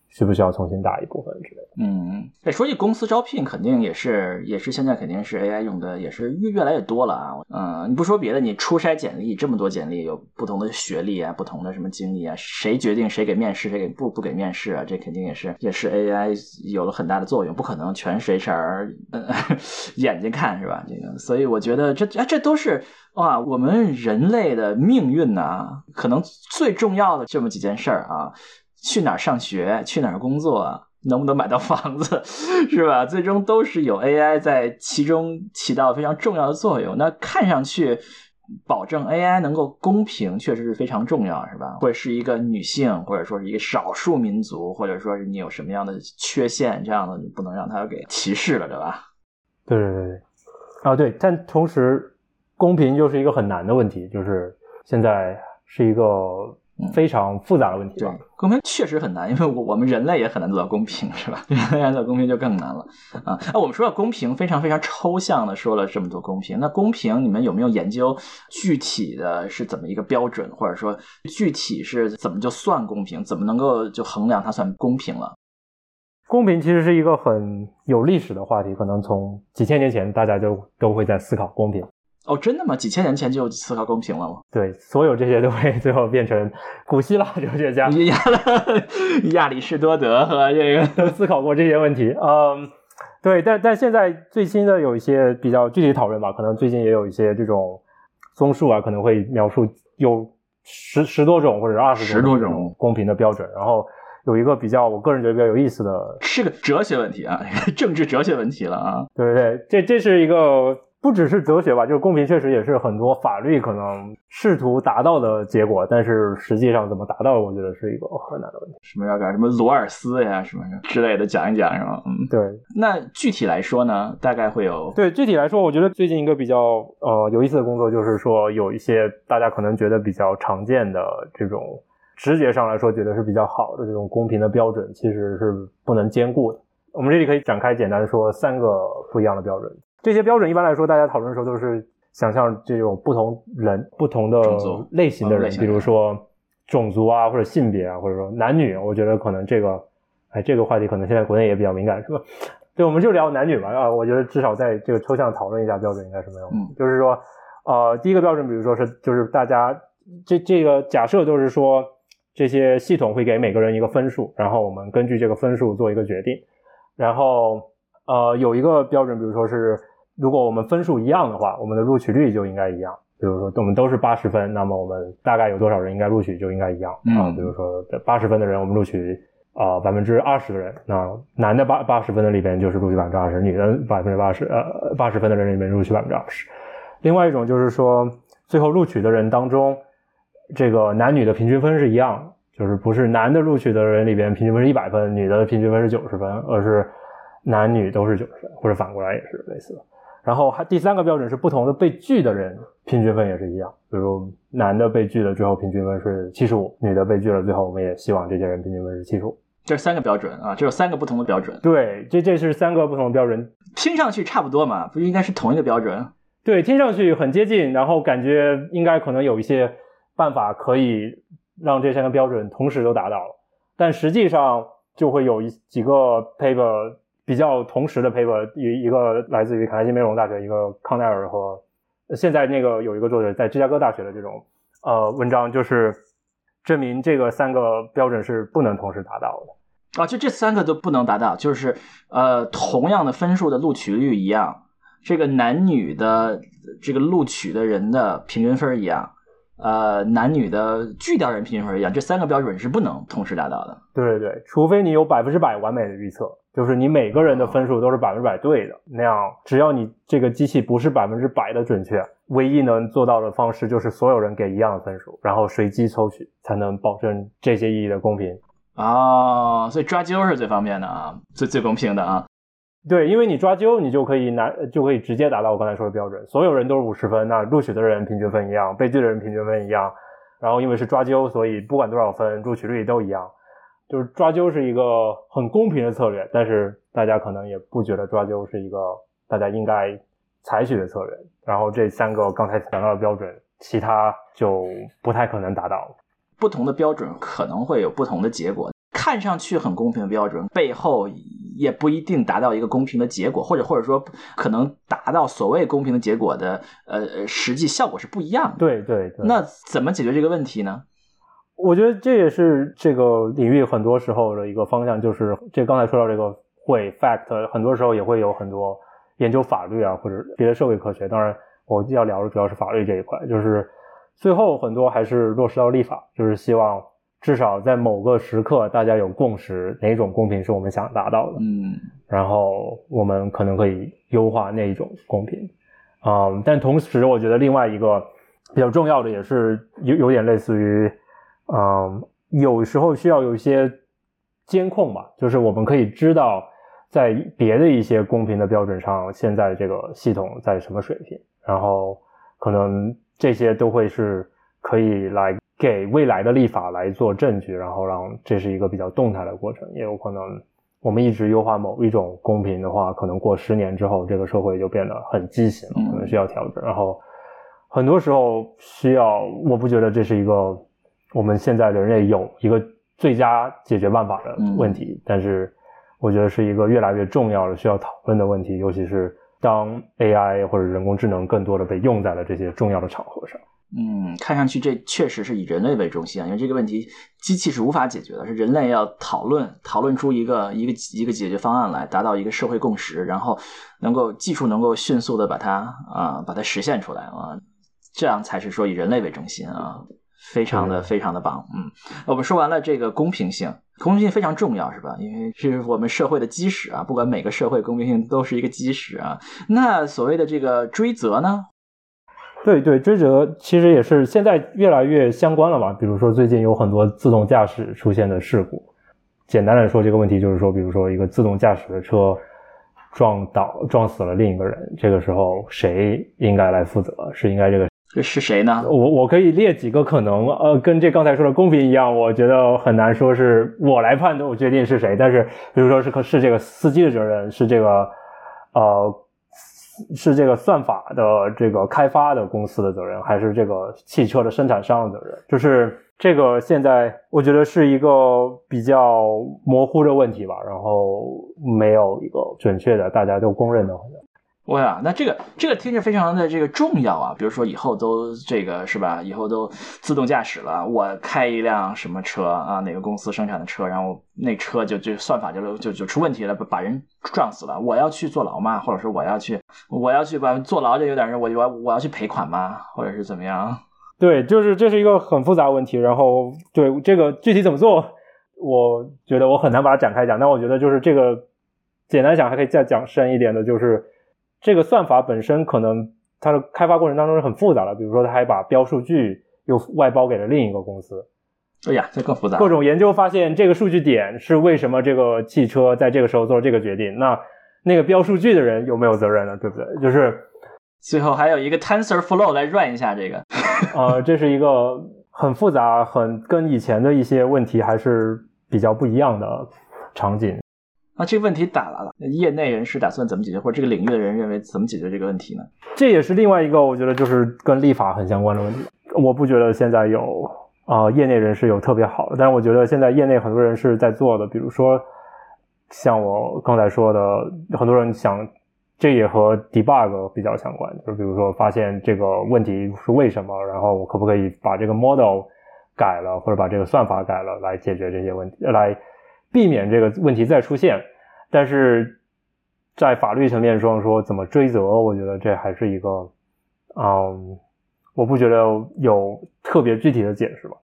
需不需要重新打一部分之类的？嗯，哎，说起公司招聘，肯定也是也是现在肯定是 AI 用的，也是越越来越多了啊。嗯，你不说别的，你初筛简历这么多简历，有不同的学历啊，不同的什么经历啊，谁决定谁给面试，谁给不不给面试啊？这肯定也是也是 AI 有了很大的作用，不可能全是 HR 眼睛看是吧？这个，所以我觉得这这都是哇，我们人类的命运呐，可能最重要的这么几件事儿啊。去哪儿上学，去哪儿工作，能不能买到房子，是吧？最终都是有 AI 在其中起到非常重要的作用。那看上去，保证 AI 能够公平，确实是非常重要，是吧？或者是一个女性，或者说是一个少数民族，或者说是你有什么样的缺陷，这样的你不能让他给歧视了，对吧？对对对对，啊对，但同时公平又是一个很难的问题，就是现在是一个。非常复杂的问题，对公平确实很难，因为我我们人类也很难做到公平，是吧？人类做到公平就更难了啊！那我们说到公平，非常非常抽象的说了这么多公平，那公平你们有没有研究具体的是怎么一个标准，或者说具体是怎么就算公平，怎么能够就衡量它算公平了？公平其实是一个很有历史的话题，可能从几千年前大家就都会在思考公平。哦，真的吗？几千年前就思考公平了吗？对，所有这些都会 最后变成古希腊哲学家亚 亚里士多德和这个都思考过这些问题。嗯，对，但但现在最新的有一些比较具体讨论吧，可能最近也有一些这种综述啊，可能会描述有十十多种或者二十多种公平的标准。然后有一个比较，我个人觉得比较有意思的，是个哲学问题啊，政治哲学问题了啊。对对对，这这是一个。不只是哲学吧，就是公平，确实也是很多法律可能试图达到的结果，但是实际上怎么达到，我觉得是一个很难的问题。什么要干什么罗尔斯呀，什么之类的讲一讲是吧？嗯，对。那具体来说呢，大概会有对具体来说，我觉得最近一个比较呃有意思的工作，就是说有一些大家可能觉得比较常见的这种直觉上来说觉得是比较好的这种公平的标准，其实是不能兼顾的。我们这里可以展开简单说三个不一样的标准。这些标准一般来说，大家讨论的时候都是想象这种不同人、不同的类型的人，比如说种族啊，或者性别啊，或者说男女。我觉得可能这个，哎，这个话题可能现在国内也比较敏感，是吧？对，我们就聊男女吧。啊，我觉得至少在这个抽象讨论一下标准应该是没有。嗯，就是说，呃，第一个标准，比如说是，就是大家这这个假设都是说，这些系统会给每个人一个分数，然后我们根据这个分数做一个决定。然后，呃，有一个标准，比如说是，如果我们分数一样的话，我们的录取率就应该一样。比如说我们都是八十分，那么我们大概有多少人应该录取就应该一样啊。比如说八十分的人，我们录取。啊，百分之二十的人，那男的八八十分的里边就是录取百分之二十，女的百分之八十，呃，八十分的人里面录取百分之二十。另外一种就是说，最后录取的人当中，这个男女的平均分是一样，就是不是男的录取的人里边平均分是一百分，女的平均分是九十分，而是男女都是九十分，或者反过来也是类似的。然后还第三个标准是不同的被拒的人平均分也是一样，比如男的被拒了之后平均分是七十五，女的被拒了最后我们也希望这些人平均分是七十五。这是三个标准啊，这有三个不同的标准。对，这这是三个不同的标准，听上去差不多嘛，不应该是同一个标准？对，听上去很接近，然后感觉应该可能有一些办法可以让这三个标准同时都达到了，但实际上就会有一几个 paper 比较同时的 paper，一一个来自于卡耐基梅隆大学，一个康奈尔和现在那个有一个作者在芝加哥大学的这种呃文章，就是证明这个三个标准是不能同时达到的。啊，就这三个都不能达到，就是呃，同样的分数的录取率一样，这个男女的这个录取的人的平均分一样，呃，男女的拒掉人平均分一样，这三个标准是不能同时达到的。对对对，除非你有百分之百完美的预测，就是你每个人的分数都是百分之百对的，那样只要你这个机器不是百分之百的准确，唯一能做到的方式就是所有人给一样的分数，然后随机抽取，才能保证这些意义的公平。哦，所以抓阄是最方便的啊，最最公平的啊。对，因为你抓阄，你就可以拿，就可以直接达到我刚才说的标准。所有人都是五十分，那录取的人平均分一样，被拒的人平均分一样。然后因为是抓阄，所以不管多少分，录取率都一样。就是抓阄是一个很公平的策略，但是大家可能也不觉得抓阄是一个大家应该采取的策略。然后这三个刚才讲到的标准，其他就不太可能达到。不同的标准可能会有不同的结果，看上去很公平的标准背后也不一定达到一个公平的结果，或者或者说可能达到所谓公平的结果的呃实际效果是不一样的。对对对。那怎么解决这个问题呢？我觉得这也是这个领域很多时候的一个方向，就是这刚才说到这个会 fact，很多时候也会有很多研究法律啊或者别的社会科学。当然，我要聊的主要是法律这一块，就是。最后很多还是落实到立法，就是希望至少在某个时刻大家有共识，哪种公平是我们想达到的，嗯，然后我们可能可以优化那一种公平，嗯，但同时我觉得另外一个比较重要的也是有有点类似于，嗯，有时候需要有一些监控吧，就是我们可以知道在别的一些公平的标准上，现在这个系统在什么水平，然后可能。这些都会是可以来给未来的立法来做证据，然后让这是一个比较动态的过程。也有可能我们一直优化某一种公平的话，可能过十年之后，这个社会就变得很畸形了，可能需要调整。然后很多时候需要，我不觉得这是一个我们现在人类有一个最佳解决办法的问题，但是我觉得是一个越来越重要的需要讨论的问题，尤其是。当 AI 或者人工智能更多的被用在了这些重要的场合上，嗯，看上去这确实是以人类为中心啊，因为这个问题机器是无法解决的，是人类要讨论讨论出一个一个一个解决方案来，达到一个社会共识，然后能够技术能够迅速的把它啊把它实现出来啊，这样才是说以人类为中心啊。非常的非常的棒，嗯，我们说完了这个公平性，公平性非常重要，是吧？因为是我们社会的基石啊，不管每个社会，公平性都是一个基石啊。那所谓的这个追责呢？对对，追责其实也是现在越来越相关了吧？比如说最近有很多自动驾驶出现的事故，简单来说，这个问题就是说，比如说一个自动驾驶的车撞倒撞死了另一个人，这个时候谁应该来负责？是应该这个？这是谁呢？我我可以列几个可能，呃，跟这刚才说的公平一样，我觉得很难说是我来判断我决定是谁。但是，比如说是是这个司机的责任，是这个呃是这个算法的这个开发的公司的责任，还是这个汽车的生产商的责任？就是这个现在我觉得是一个比较模糊的问题吧，然后没有一个准确的大家都公认的。哇呀，那这个这个听着非常的这个重要啊！比如说以后都这个是吧？以后都自动驾驶了，我开一辆什么车啊？哪个公司生产的车？然后那车就就算法就就就出问题了，把人撞死了，我要去坐牢吗？或者说我要去我要去把坐牢，就有点儿我我我要去赔款吗？或者是怎么样？对，就是这是一个很复杂问题。然后对这个具体怎么做，我觉得我很难把它展开讲。但我觉得就是这个简单讲还可以再讲深一点的，就是。这个算法本身可能它的开发过程当中是很复杂的，比如说它还把标数据又外包给了另一个公司。哎呀，这更复杂。各种研究发现，这个数据点是为什么这个汽车在这个时候做这个决定？那那个标数据的人有没有责任呢？对不对？就是最后还有一个 TensorFlow 来 run 一下这个。呃，这是一个很复杂、很跟以前的一些问题还是比较不一样的场景。那这个问题打来了，业内人士打算怎么解决，或者这个领域的人认为怎么解决这个问题呢？这也是另外一个我觉得就是跟立法很相关的问题。我不觉得现在有啊，业内人士有特别好的，但是我觉得现在业内很多人是在做的，比如说像我刚才说的，很多人想，这也和 debug 比较相关，就比如说发现这个问题是为什么，然后我可不可以把这个 model 改了，或者把这个算法改了来解决这些问题，来。避免这个问题再出现，但是在法律层面上说怎么追责，我觉得这还是一个，嗯，我不觉得有特别具体的解释吧。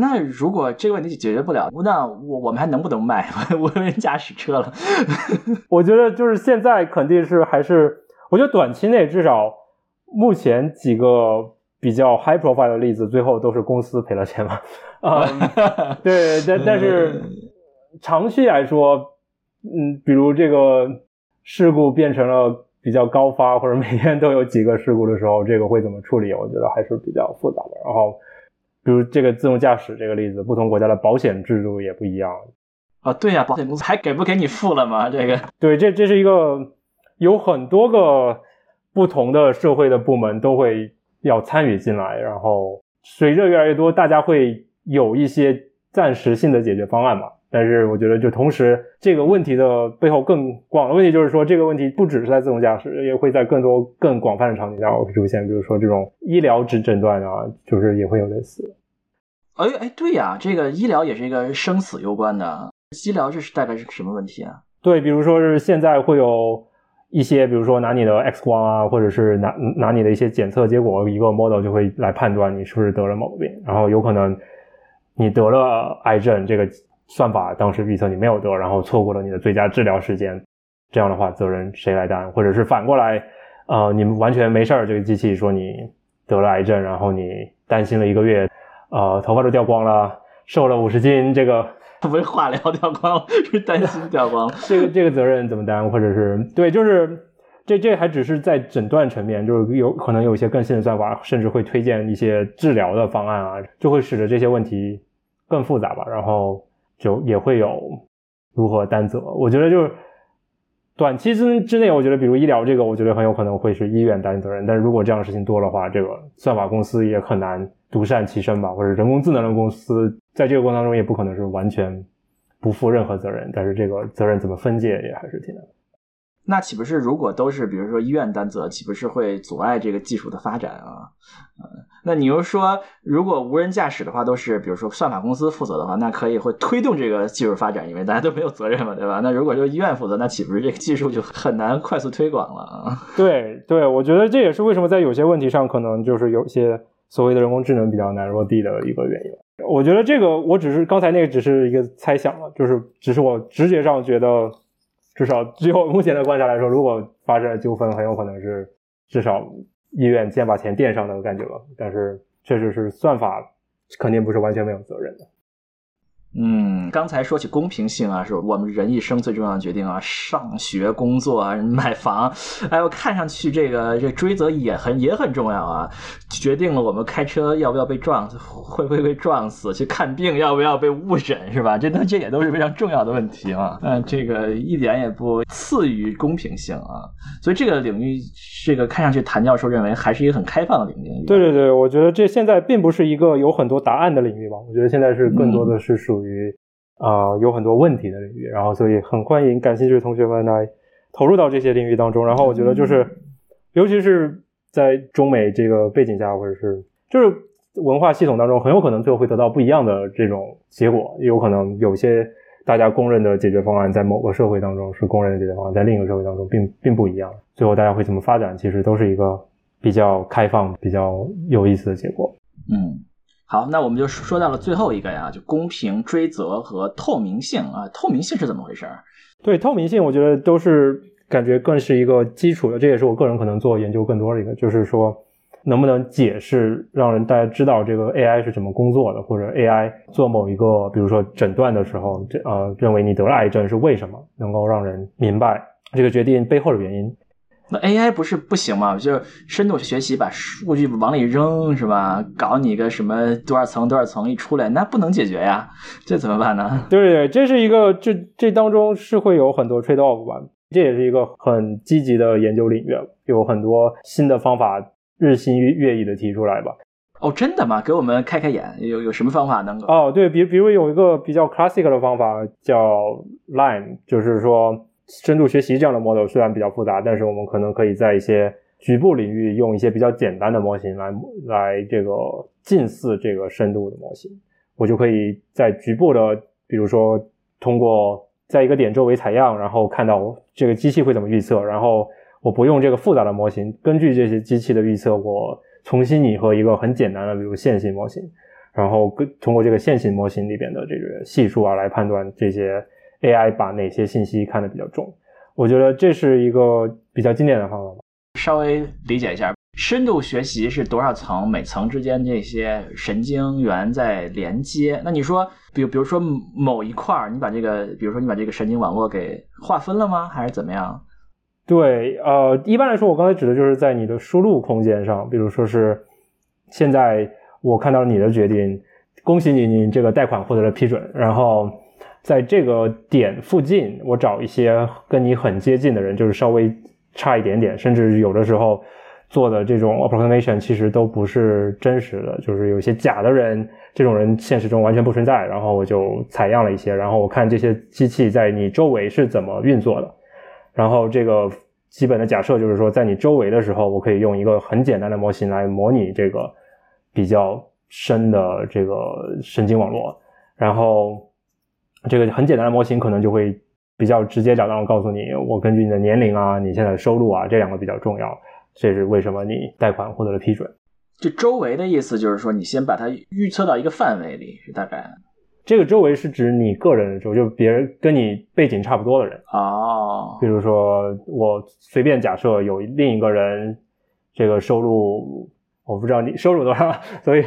那如果这个问题解决不了，那我我们还能不能卖 无人驾驶车了？我觉得就是现在肯定是还是，我觉得短期内至少目前几个比较 high profile 的例子，最后都是公司赔了钱嘛。啊，对，但 但是。长期来说，嗯，比如这个事故变成了比较高发，或者每天都有几个事故的时候，这个会怎么处理？我觉得还是比较复杂的。然后，比如这个自动驾驶这个例子，不同国家的保险制度也不一样。啊，对呀，保险公司还给不给你付了吗？这个，对，这这是一个有很多个不同的社会的部门都会要参与进来，然后随着越来越多，大家会有一些暂时性的解决方案吧。但是我觉得，就同时这个问题的背后更广的问题，就是说这个问题不只是在自动驾驶，也会在更多更广泛的场景下会出现，比如说这种医疗诊诊断啊，就是也会有类似。哎哎，对呀，这个医疗也是一个生死攸关的。医疗这是大概是什么问题啊？对，比如说是现在会有一些，比如说拿你的 X 光啊，或者是拿拿你的一些检测结果，一个 model 就会来判断你是不是得了毛病，然后有可能你得了癌症这个。算法当时预测你没有得，然后错过了你的最佳治疗时间，这样的话责任谁来担？或者是反过来，呃，你们完全没事儿，这个机器说你得了癌症，然后你担心了一个月，呃，头发都掉光了，瘦了五十斤，这个不是化疗掉光，是担心掉光，这个这个责任怎么担？或者是对，就是这这还只是在诊断层面，就是有可能有一些更新的算法，甚至会推荐一些治疗的方案啊，就会使得这些问题更复杂吧，然后。就也会有如何担责，我觉得就是短期之之内，我觉得比如医疗这个，我觉得很有可能会是医院担责任。但是如果这样的事情多的话，这个算法公司也很难独善其身吧，或者人工智能的公司在这个过程当中也不可能是完全不负任何责任。但是这个责任怎么分界也还是挺难。那岂不是如果都是比如说医院担责，岂不是会阻碍这个技术的发展啊？呃那你又说，如果无人驾驶的话，都是比如说算法公司负责的话，那可以会推动这个技术发展，因为大家都没有责任嘛，对吧？那如果就医院负责，那岂不是这个技术就很难快速推广了？对对，我觉得这也是为什么在有些问题上，可能就是有些所谓的人工智能比较难落地的一个原因。我觉得这个我只是刚才那个只是一个猜想了，就是只是我直觉上觉得。至少，就我目前的观察来说，如果发生纠纷，很有可能是至少医院先把钱垫上的感觉吧。但是，确实是算法肯定不是完全没有责任的。嗯，刚才说起公平性啊，是我们人一生最重要的决定啊，上学、工作、啊、买房，哎，我看上去这个这追责也很也很重要啊，决定了我们开车要不要被撞，会不会被撞死，去看病要不要被误诊，是吧？这都这也都是非常重要的问题啊。嗯，这个一点也不次于公平性啊，所以这个领域，这个看上去谭教授认为还是一个很开放的领域。对对对，我觉得这现在并不是一个有很多答案的领域吧，我觉得现在是更多的是属于。啊，有很多问题的领域，然后所以很欢迎感兴趣的同学们来投入到这些领域当中。然后我觉得就是，尤其是在中美这个背景下，或者是就是文化系统当中，很有可能最后会得到不一样的这种结果。有可能有些大家公认的解决方案，在某个社会当中是公认的解决方案，在另一个社会当中并并不一样。最后大家会怎么发展，其实都是一个比较开放、比较有意思的结果。嗯。好，那我们就说到了最后一个呀，就公平追责和透明性啊。透明性是怎么回事？对，透明性我觉得都是感觉更是一个基础的，这也是我个人可能做研究更多的一个，就是说能不能解释让人大家知道这个 AI 是怎么工作的，或者 AI 做某一个，比如说诊断的时候，这呃认为你得了癌症是为什么，能够让人明白这个决定背后的原因。那 AI 不是不行吗？就是深度学习，把数据往里扔，是吧？搞你个什么多少层多少层一出来，那不能解决呀，这怎么办呢？对对对，这是一个，这这当中是会有很多 trade off 吧？这也是一个很积极的研究领域，有很多新的方法日新月异的提出来吧？哦，真的吗？给我们开开眼，有有什么方法能够？哦，对比比如有一个比较 classic 的方法叫 Line，就是说。深度学习这样的 model 虽然比较复杂，但是我们可能可以在一些局部领域用一些比较简单的模型来来这个近似这个深度的模型。我就可以在局部的，比如说通过在一个点周围采样，然后看到这个机器会怎么预测，然后我不用这个复杂的模型，根据这些机器的预测，我重新拟合一个很简单的，比如线性模型，然后跟通过这个线性模型里边的这个系数啊来判断这些。AI 把哪些信息看得比较重？我觉得这是一个比较经典的方法吧。稍微理解一下，深度学习是多少层？每层之间这些神经元在连接。那你说，比如比如说某一块儿，你把这个，比如说你把这个神经网络给划分了吗？还是怎么样？对，呃，一般来说，我刚才指的就是在你的输入空间上，比如说是现在我看到了你的决定，恭喜你，你这个贷款获得了批准，然后。在这个点附近，我找一些跟你很接近的人，就是稍微差一点点，甚至有的时候做的这种 approximation 其实都不是真实的，就是有些假的人，这种人现实中完全不存在。然后我就采样了一些，然后我看这些机器在你周围是怎么运作的。然后这个基本的假设就是说，在你周围的时候，我可以用一个很简单的模型来模拟这个比较深的这个神经网络，然后。这个很简单的模型可能就会比较直截了当的告诉你，我根据你的年龄啊，你现在的收入啊，这两个比较重要，这是为什么你贷款获得了批准。这周围的意思就是说，你先把它预测到一个范围里，是大概。这个周围是指你个人的周，就别人跟你背景差不多的人哦。比如说，我随便假设有另一个人，这个收入。我不知道你收入多少，所以，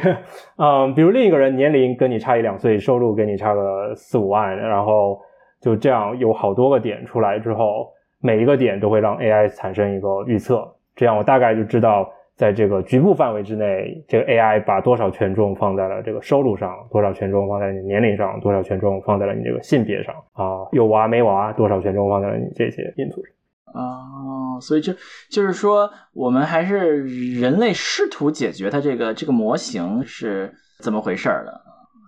嗯，比如另一个人年龄跟你差一两岁，收入跟你差个四五万，然后就这样有好多个点出来之后，每一个点都会让 AI 产生一个预测，这样我大概就知道在这个局部范围之内，这个 AI 把多少权重放在了这个收入上，多少权重放在你年龄上，多少权重放在了你这个性别上啊，有娃没娃，多少权重放在了你这些因素上。哦，所以就就是说，我们还是人类试图解决它这个这个模型是怎么回事儿的，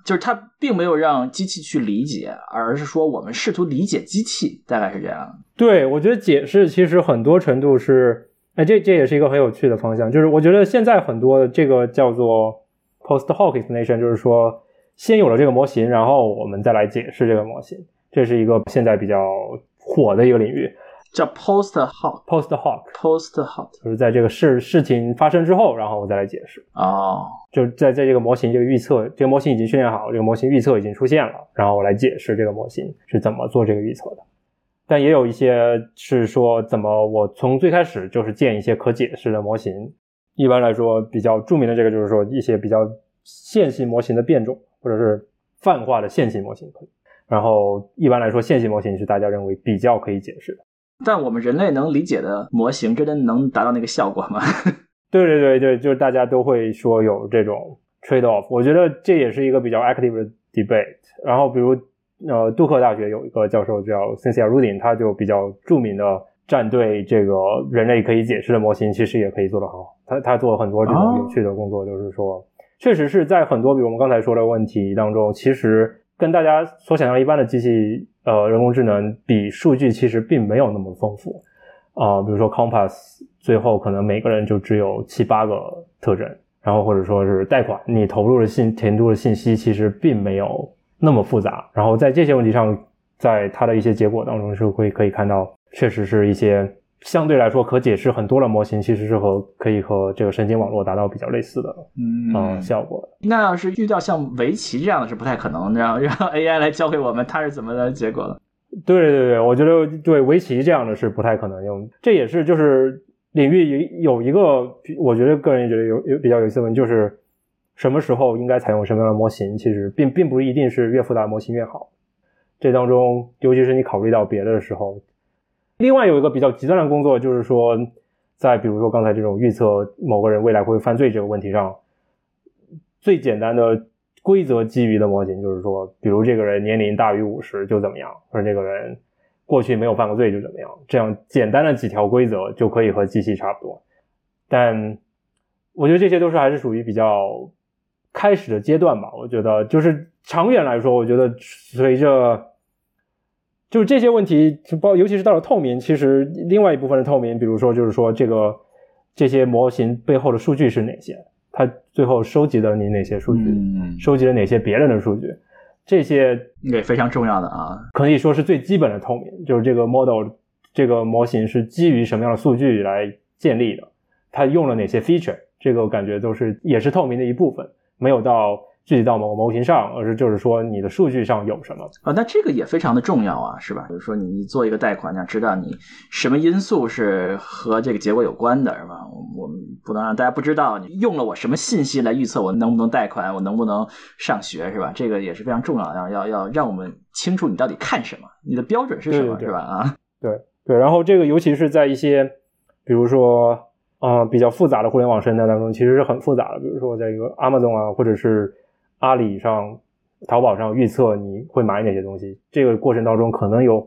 就是它并没有让机器去理解，而是说我们试图理解机器，大概是这样。对，我觉得解释其实很多程度是，哎，这这也是一个很有趣的方向，就是我觉得现在很多的这个叫做 post hoc explanation，就是说先有了这个模型，然后我们再来解释这个模型，这是一个现在比较火的一个领域。叫 post hoc，post hoc，post hoc，就是在这个事事情发生之后，然后我再来解释。哦，就在在这个模型这个预测，这个模型已经训练好，这个模型预测已经出现了，然后我来解释这个模型是怎么做这个预测的。但也有一些是说，怎么我从最开始就是建一些可解释的模型。一般来说，比较著名的这个就是说一些比较线性模型的变种，或者是泛化的线性模型可以。然后一般来说，线性模型是大家认为比较可以解释的。但我们人类能理解的模型，真的能达到那个效果吗？对对对对，就是大家都会说有这种 trade off。我觉得这也是一个比较 active 的 debate。然后比如呃，杜克大学有一个教授叫 Cynthia Rudin，他就比较著名的站队这个人类可以解释的模型，其实也可以做得好。他他做了很多这种有趣的工作，就是说，确实是在很多比如我们刚才说的问题当中，其实跟大家所想象一般的机器。呃，人工智能比数据其实并没有那么丰富啊，比如说 Compass 最后可能每个人就只有七八个特征，然后或者说是贷款，你投入的信填入的信息其实并没有那么复杂，然后在这些问题上，在它的一些结果当中是会可以看到，确实是一些。相对来说，可解释很多的模型其实是和可以和这个神经网络达到比较类似的嗯效果。那要是遇到像围棋这样的是不太可能，让让 AI 来教给我们它是怎么的结果的。对对对，我觉得对围棋这样的是不太可能用。这也是就是领域有有一个，我觉得个人觉得有有比较有意思的问题，就是什么时候应该采用什么样的模型，其实并并不一定是越复杂的模型越好。这当中，尤其是你考虑到别的的时候。另外有一个比较极端的工作，就是说，在比如说刚才这种预测某个人未来会犯罪这个问题上，最简单的规则基于的模型，就是说，比如这个人年龄大于五十就怎么样，或者这个人过去没有犯过罪就怎么样，这样简单的几条规则就可以和机器差不多。但我觉得这些都是还是属于比较开始的阶段吧。我觉得就是长远来说，我觉得随着。就是这些问题，包尤其是到了透明，其实另外一部分的透明，比如说就是说这个这些模型背后的数据是哪些，它最后收集了你哪些数据，嗯收集了哪些别人的数据，这些也非常重要的啊，可以说是最基本的透明，就是这个 model 这个模型是基于什么样的数据来建立的，它用了哪些 feature，这个我感觉都是也是透明的一部分，没有到。具体到某个模型上，而是就是说你的数据上有什么啊？那这个也非常的重要啊，是吧？比如说你做一个贷款，你要知道你什么因素是和这个结果有关的，是吧？我们不能让大家不知道你用了我什么信息来预测我能不能贷款，我能不能上学，是吧？这个也是非常重要的，要要要让我们清楚你到底看什么，你的标准是什么，是吧？啊，对对，然后这个尤其是在一些比如说啊比较复杂的互联网生态当中，其实是很复杂的，比如说在一个 Amazon 啊，或者是阿里上、淘宝上预测你会买哪些东西，这个过程当中可能有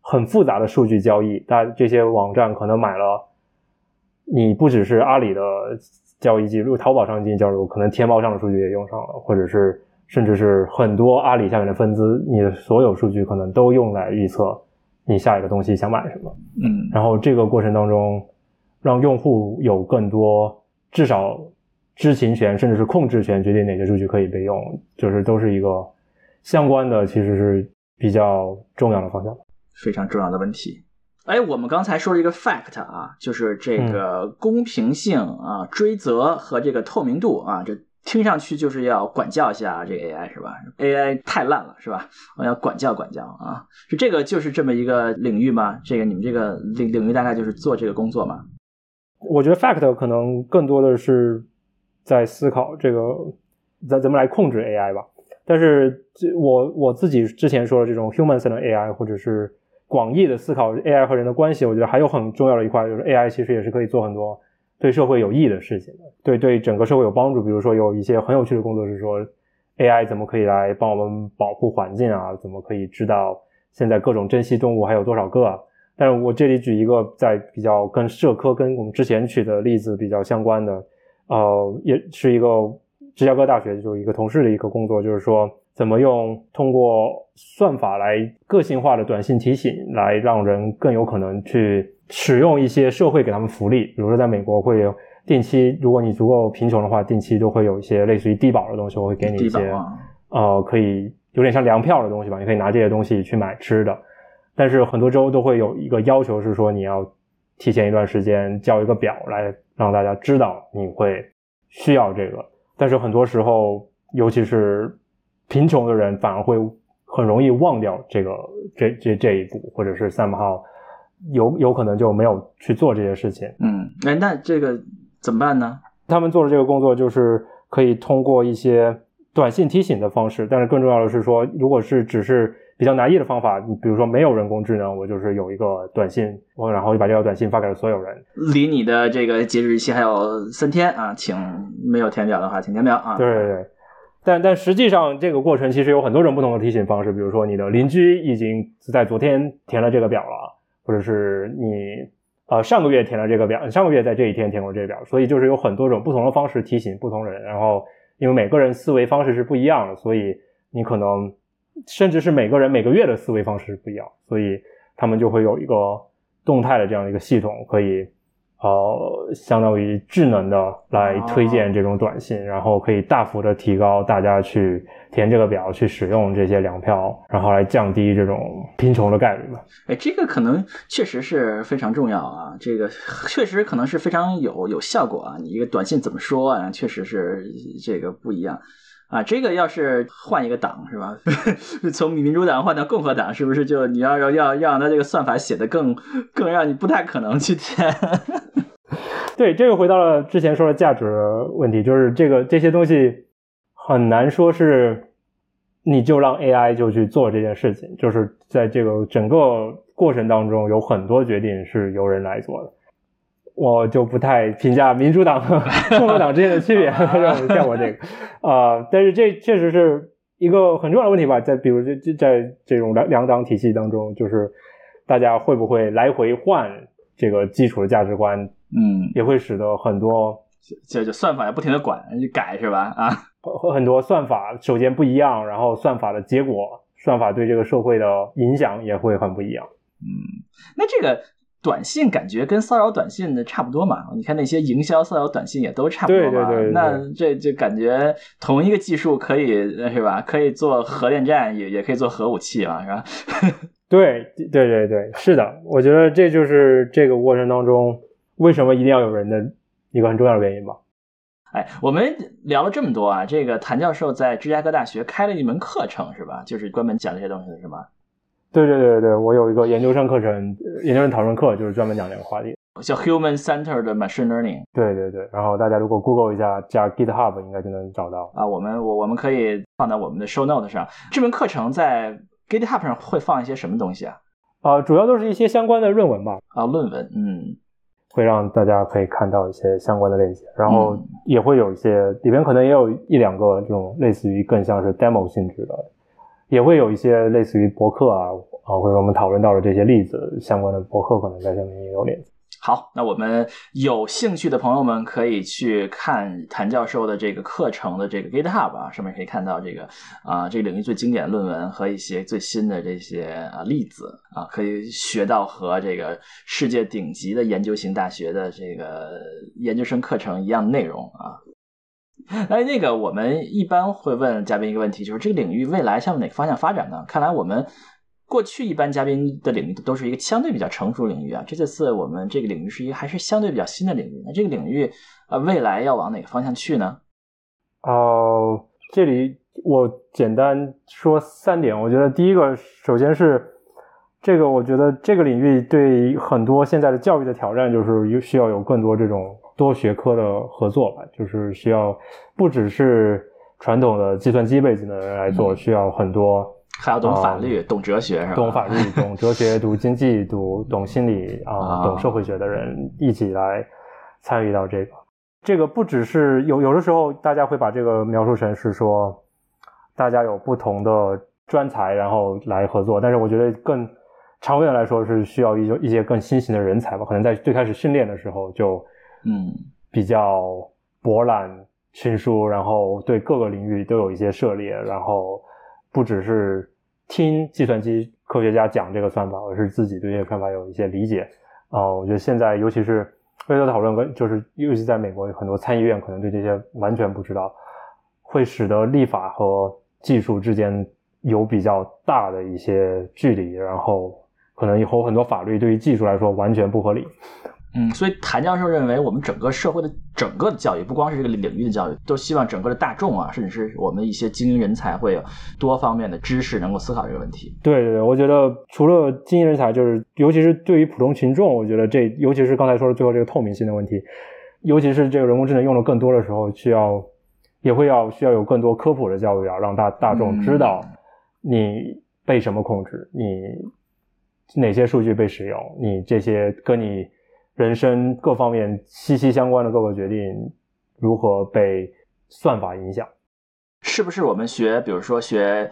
很复杂的数据交易。但这些网站可能买了，你不只是阿里的交易记录，淘宝上进行交流，可能天猫上的数据也用上了，或者是甚至是很多阿里下面的分支，你的所有数据可能都用来预测你下一个东西想买什么。嗯，然后这个过程当中，让用户有更多至少。知情权甚至是控制权决定哪些数据可以被用，就是都是一个相关的，其实是比较重要的方向，非常重要的问题。哎，我们刚才说了一个 fact 啊，就是这个公平性啊、追责和这个透明度啊，这听上去就是要管教一下这个 AI 是吧？AI 太烂了是吧？我要管教管教啊，是这个就是这么一个领域吗？这个你们这个领领域大概就是做这个工作吗？我觉得 fact 可能更多的是。在思考这个怎怎么来控制 AI 吧，但是这我我自己之前说的这种 human centered AI，或者是广义的思考 AI 和人的关系，我觉得还有很重要的一块，就是 AI 其实也是可以做很多对社会有益的事情的，对对整个社会有帮助。比如说有一些很有趣的工作是说 AI 怎么可以来帮我们保护环境啊，怎么可以知道现在各种珍稀动物还有多少个？啊？但是我这里举一个在比较跟社科跟我们之前举的例子比较相关的。呃，也是一个芝加哥大学就一个同事的一个工作，就是说怎么用通过算法来个性化的短信提醒，来让人更有可能去使用一些社会给他们福利。比如说，在美国会有定期，如果你足够贫穷的话，定期都会有一些类似于低保的东西，我会给你一些呃，可以有点像粮票的东西吧，你可以拿这些东西去买吃的。但是很多州都会有一个要求，是说你要提前一段时间交一个表来。让大家知道你会需要这个，但是很多时候，尤其是贫穷的人，反而会很容易忘掉这个这这这一步，或者是三号有有可能就没有去做这些事情。嗯，哎，那这个怎么办呢？他们做的这个工作就是可以通过一些短信提醒的方式，但是更重要的是说，如果是只是比较难易的方法，你比如说没有人工智能，我就是有一个短信，我然后就把这条短信发给了所有人。离你的这个截止日期还有三天啊，请没有填表的话，请填表啊。对对对，但但实际上这个过程其实有很多种不同的提醒方式，比如说你的邻居已经在昨天填了这个表了，或者是你呃上个月填了这个表，上个月在这一天填过这个表，所以就是有很多种不同的方式提醒不同人，然后因为每个人思维方式是不一样的，所以你可能。甚至是每个人每个月的思维方式不一样，所以他们就会有一个动态的这样一个系统，可以呃相当于智能的来推荐这种短信，然后可以大幅的提高大家去填这个表、去使用这些粮票，然后来降低这种贫穷的概率吧。哎，这个可能确实是非常重要啊，这个确实可能是非常有有效果啊。你一个短信怎么说啊？确实是这个不一样。啊，这个要是换一个党是吧？从民主党换到共和党，是不是就你要要要让他这个算法写的更更让你不太可能去填？对，这个回到了之前说的价值问题，就是这个这些东西很难说是你就让 AI 就去做这件事情，就是在这个整个过程当中有很多决定是由人来做的。我就不太评价民主党和 共和党之间的区别，像我这个，啊，但是这确实是一个很重要的问题吧？在比如这这在这种两两党体系当中，就是大家会不会来回换这个基础的价值观？嗯，也会使得很多这这算法要不停的管改是吧？啊，和很多算法首先不一样，然后算法的结果，算法对这个社会的影响也会很不一样。嗯，那这个。短信感觉跟骚扰短信的差不多嘛？你看那些营销骚扰短信也都差不多嘛。那这就感觉同一个技术可以是吧？可以做核电站，也也可以做核武器嘛，是吧？对对对对，是的。我觉得这就是这个过程当中为什么一定要有人的一个很重要的原因吧。哎，我们聊了这么多啊，这个谭教授在芝加哥大学开了一门课程是吧？就是专门讲这些东西的是吧？对对对对我有一个研究生课程，研究生讨论课，就是专门讲这个话题，叫 Human Centered Machine Learning。对对对，然后大家如果 Google 一下加 GitHub，应该就能找到。啊，我们我我们可以放在我们的 Show Note 上。这门课程在 GitHub 上会放一些什么东西啊？啊，主要都是一些相关的论文吧。啊，论文，嗯，会让大家可以看到一些相关的链接，然后也会有一些里边可能也有一两个这种类似于更像是 demo 性质的。也会有一些类似于博客啊啊，或者我们讨论到的这些例子相关的博客，可能在下面也有链接。好，那我们有兴趣的朋友们可以去看谭教授的这个课程的这个 GitHub 啊，上面可以看到这个啊这个领域最经典的论文和一些最新的这些啊例子啊，可以学到和这个世界顶级的研究型大学的这个研究生课程一样的内容啊。哎，那个我们一般会问嘉宾一个问题，就是这个领域未来向哪个方向发展呢？看来我们过去一般嘉宾的领域都是一个相对比较成熟领域啊，这次我们这个领域是一个还是相对比较新的领域。那这个领域啊，未来要往哪个方向去呢？哦，这里我简单说三点。我觉得第一个，首先是这个，我觉得这个领域对很多现在的教育的挑战，就是需要有更多这种。多学科的合作吧，就是需要不只是传统的计算机背景的人来做，需要很多，还要懂法律、懂哲学，是吧？懂法律、懂哲学、读经济、读懂心理啊，懂社会学的人一起来参与到这个。这个不只是有有的时候大家会把这个描述成是说，大家有不同的专才，然后来合作。但是我觉得更长远来说是需要一些一些更新型的人才吧。可能在最开始训练的时候就。嗯，比较博览群书，然后对各个领域都有一些涉猎，然后不只是听计算机科学家讲这个算法，而是自己对这个算法有一些理解。啊，我觉得现在尤其是为了讨论，跟就是尤其在美国，很多参议院可能对这些完全不知道，会使得立法和技术之间有比较大的一些距离，然后可能以后很多法律对于技术来说完全不合理。嗯，所以谭教授认为，我们整个社会的整个的教育，不光是这个领域的教育，都希望整个的大众啊，甚至是我们一些精英人才，会有多方面的知识，能够思考这个问题。对对对，我觉得除了精英人才，就是尤其是对于普通群众，我觉得这，尤其是刚才说的最后这个透明性的问题，尤其是这个人工智能用的更多的时候，需要也会要需要有更多科普的教育啊，让大大众知道你被什么控制，你哪些数据被使用，你这些跟你人生各方面息息相关的各个决定如何被算法影响。是不是我们学，比如说学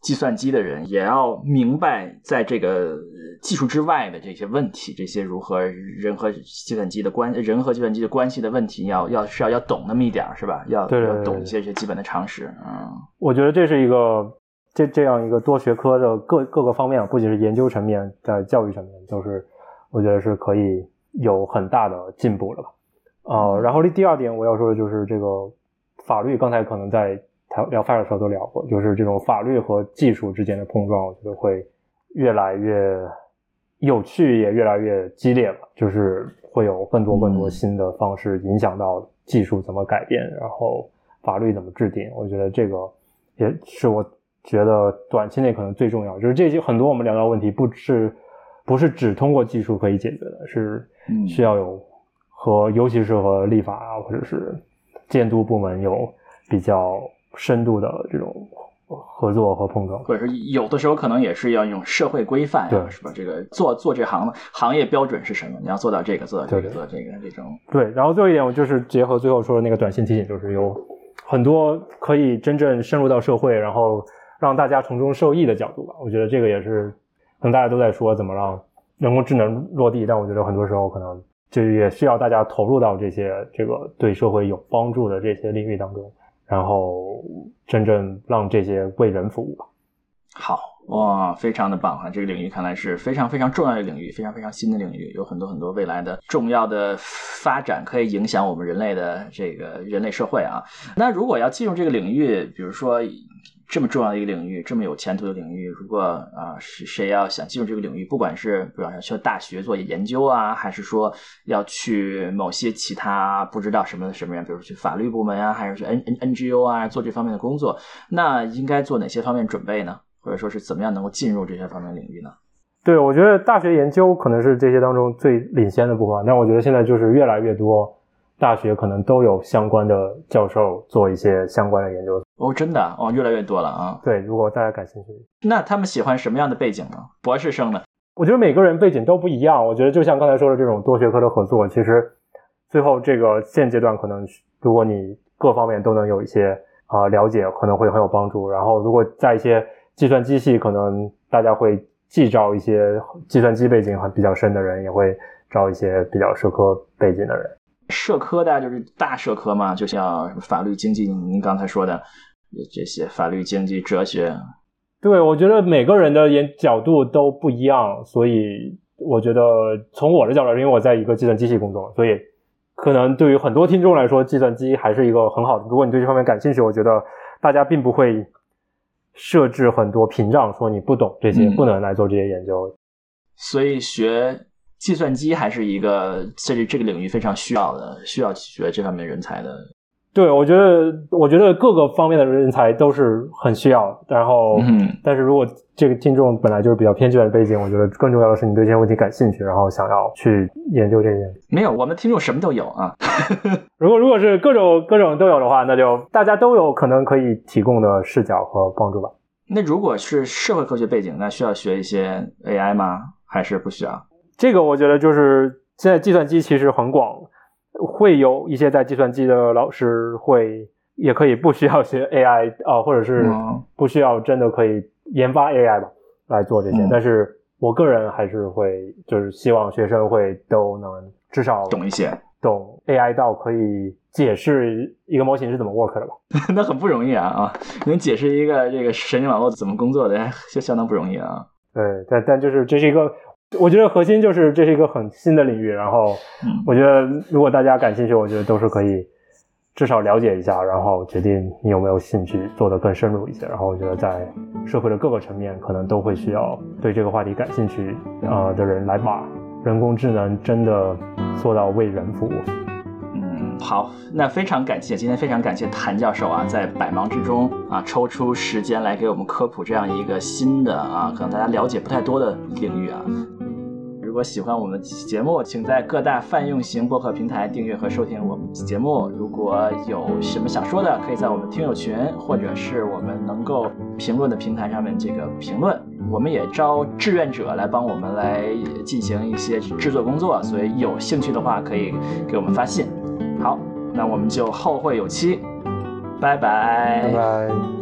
计算机的人，也要明白在这个技术之外的这些问题，这些如何人和计算机的关，人和计算机的关系的问题，要要是要要懂那么一点是吧？要要懂一些这基本的常识。嗯，我觉得这是一个这这样一个多学科的各各个方面，不仅是研究层面，在教育层面，都是我觉得是可以有很大的进步了吧。呃，然后第二点我要说的就是这个法律，刚才可能在。聊聊发的时候都聊过，就是这种法律和技术之间的碰撞，我觉得会越来越有趣，也越来越激烈了。就是会有更多更多新的方式影响到技术怎么改变，然后法律怎么制定。我觉得这个也是我觉得短期内可能最重要，就是这些很多我们聊到问题，不是不是只通过技术可以解决的，是需要有和尤其是和立法啊，或者是监督部门有比较。深度的这种合作和碰撞，或者是有的时候可能也是要用社会规范，对，是吧？这个做做这行的行业标准是什么？你要做到这个，做到这个，做这个这种。对，然后最后一点，我就是结合最后说的那个短信提醒，就是有很多可以真正深入到社会，然后让大家从中受益的角度吧。我觉得这个也是，可能大家都在说怎么让人工智能落地，但我觉得很多时候可能就也需要大家投入到这些这个对社会有帮助的这些领域当中。然后真正让这些为人服务吧。好哇，非常的棒啊！这个领域看来是非常非常重要的领域，非常非常新的领域，有很多很多未来的重要的发展可以影响我们人类的这个人类社会啊。那如果要进入这个领域，比如说。这么重要的一个领域，这么有前途的领域，如果啊是谁要想进入这个领域，不管是比如要去大学做研究啊，还是说要去某些其他不知道什么什么人，比如去法律部门啊，还是去 N N N G O 啊做这方面的工作，那应该做哪些方面准备呢？或者说是怎么样能够进入这些方面领域呢？对，我觉得大学研究可能是这些当中最领先的部分，但我觉得现在就是越来越多。大学可能都有相关的教授做一些相关的研究哦，真的哦，越来越多了啊。对，如果大家感兴趣，那他们喜欢什么样的背景呢？博士生呢？我觉得每个人背景都不一样。我觉得就像刚才说的这种多学科的合作，其实最后这个现阶段可能，如果你各方面都能有一些啊了解，可能会很有帮助。然后如果在一些计算机系，可能大家会既招一些计算机背景很比较深的人，也会招一些比较社科背景的人。社科大家就是大社科嘛，就像法律、经济，您刚才说的这些法律、经济、哲学。对，我觉得每个人的眼角度都不一样，所以我觉得从我的角度，因为我在一个计算机系工作，所以可能对于很多听众来说，计算机还是一个很好的。如果你对这方面感兴趣，我觉得大家并不会设置很多屏障，说你不懂这些，不能来做这些研究。所以学。计算机还是一个在这这个领域非常需要的，需要学这方面人才的。对，我觉得，我觉得各个方面的人才都是很需要。然后，嗯但是如果这个听众本来就是比较偏计算背景，我觉得更重要的是你对这些问题感兴趣，然后想要去研究这些。没有，我们听众什么都有啊。如果如果是各种各种都有的话，那就大家都有可能可以提供的视角和帮助吧。那如果是社会科学背景，那需要学一些 AI 吗？还是不需要？这个我觉得就是现在计算机其实很广，会有一些在计算机的老师会也可以不需要学 AI 啊，或者是不需要真的可以研发 AI 吧来做这些。但是我个人还是会就是希望学生会都能至少懂一些，懂 AI 到可以解释一个模型是怎么 work 的吧？那很不容易啊啊！能解释一个这个神经网络怎么工作的，就相当不容易啊。对，但但就是这是一个。我觉得核心就是这是一个很新的领域，然后我觉得如果大家感兴趣，我觉得都是可以至少了解一下，然后决定你有没有兴趣做得更深入一些。然后我觉得在社会的各个层面，可能都会需要对这个话题感兴趣呃的人来把人工智能真的做到为人服务。好，那非常感谢，今天非常感谢谭教授啊，在百忙之中啊抽出时间来给我们科普这样一个新的啊，可能大家了解不太多的领域啊。如果喜欢我们的节目，请在各大泛用型播客平台订阅和收听我们节目。如果有什么想说的，可以在我们听友群，或者是我们能够评论的平台上面这个评论。我们也招志愿者来帮我们来进行一些制作工作，所以有兴趣的话可以给我们发信。好，那我们就后会有期，拜拜拜。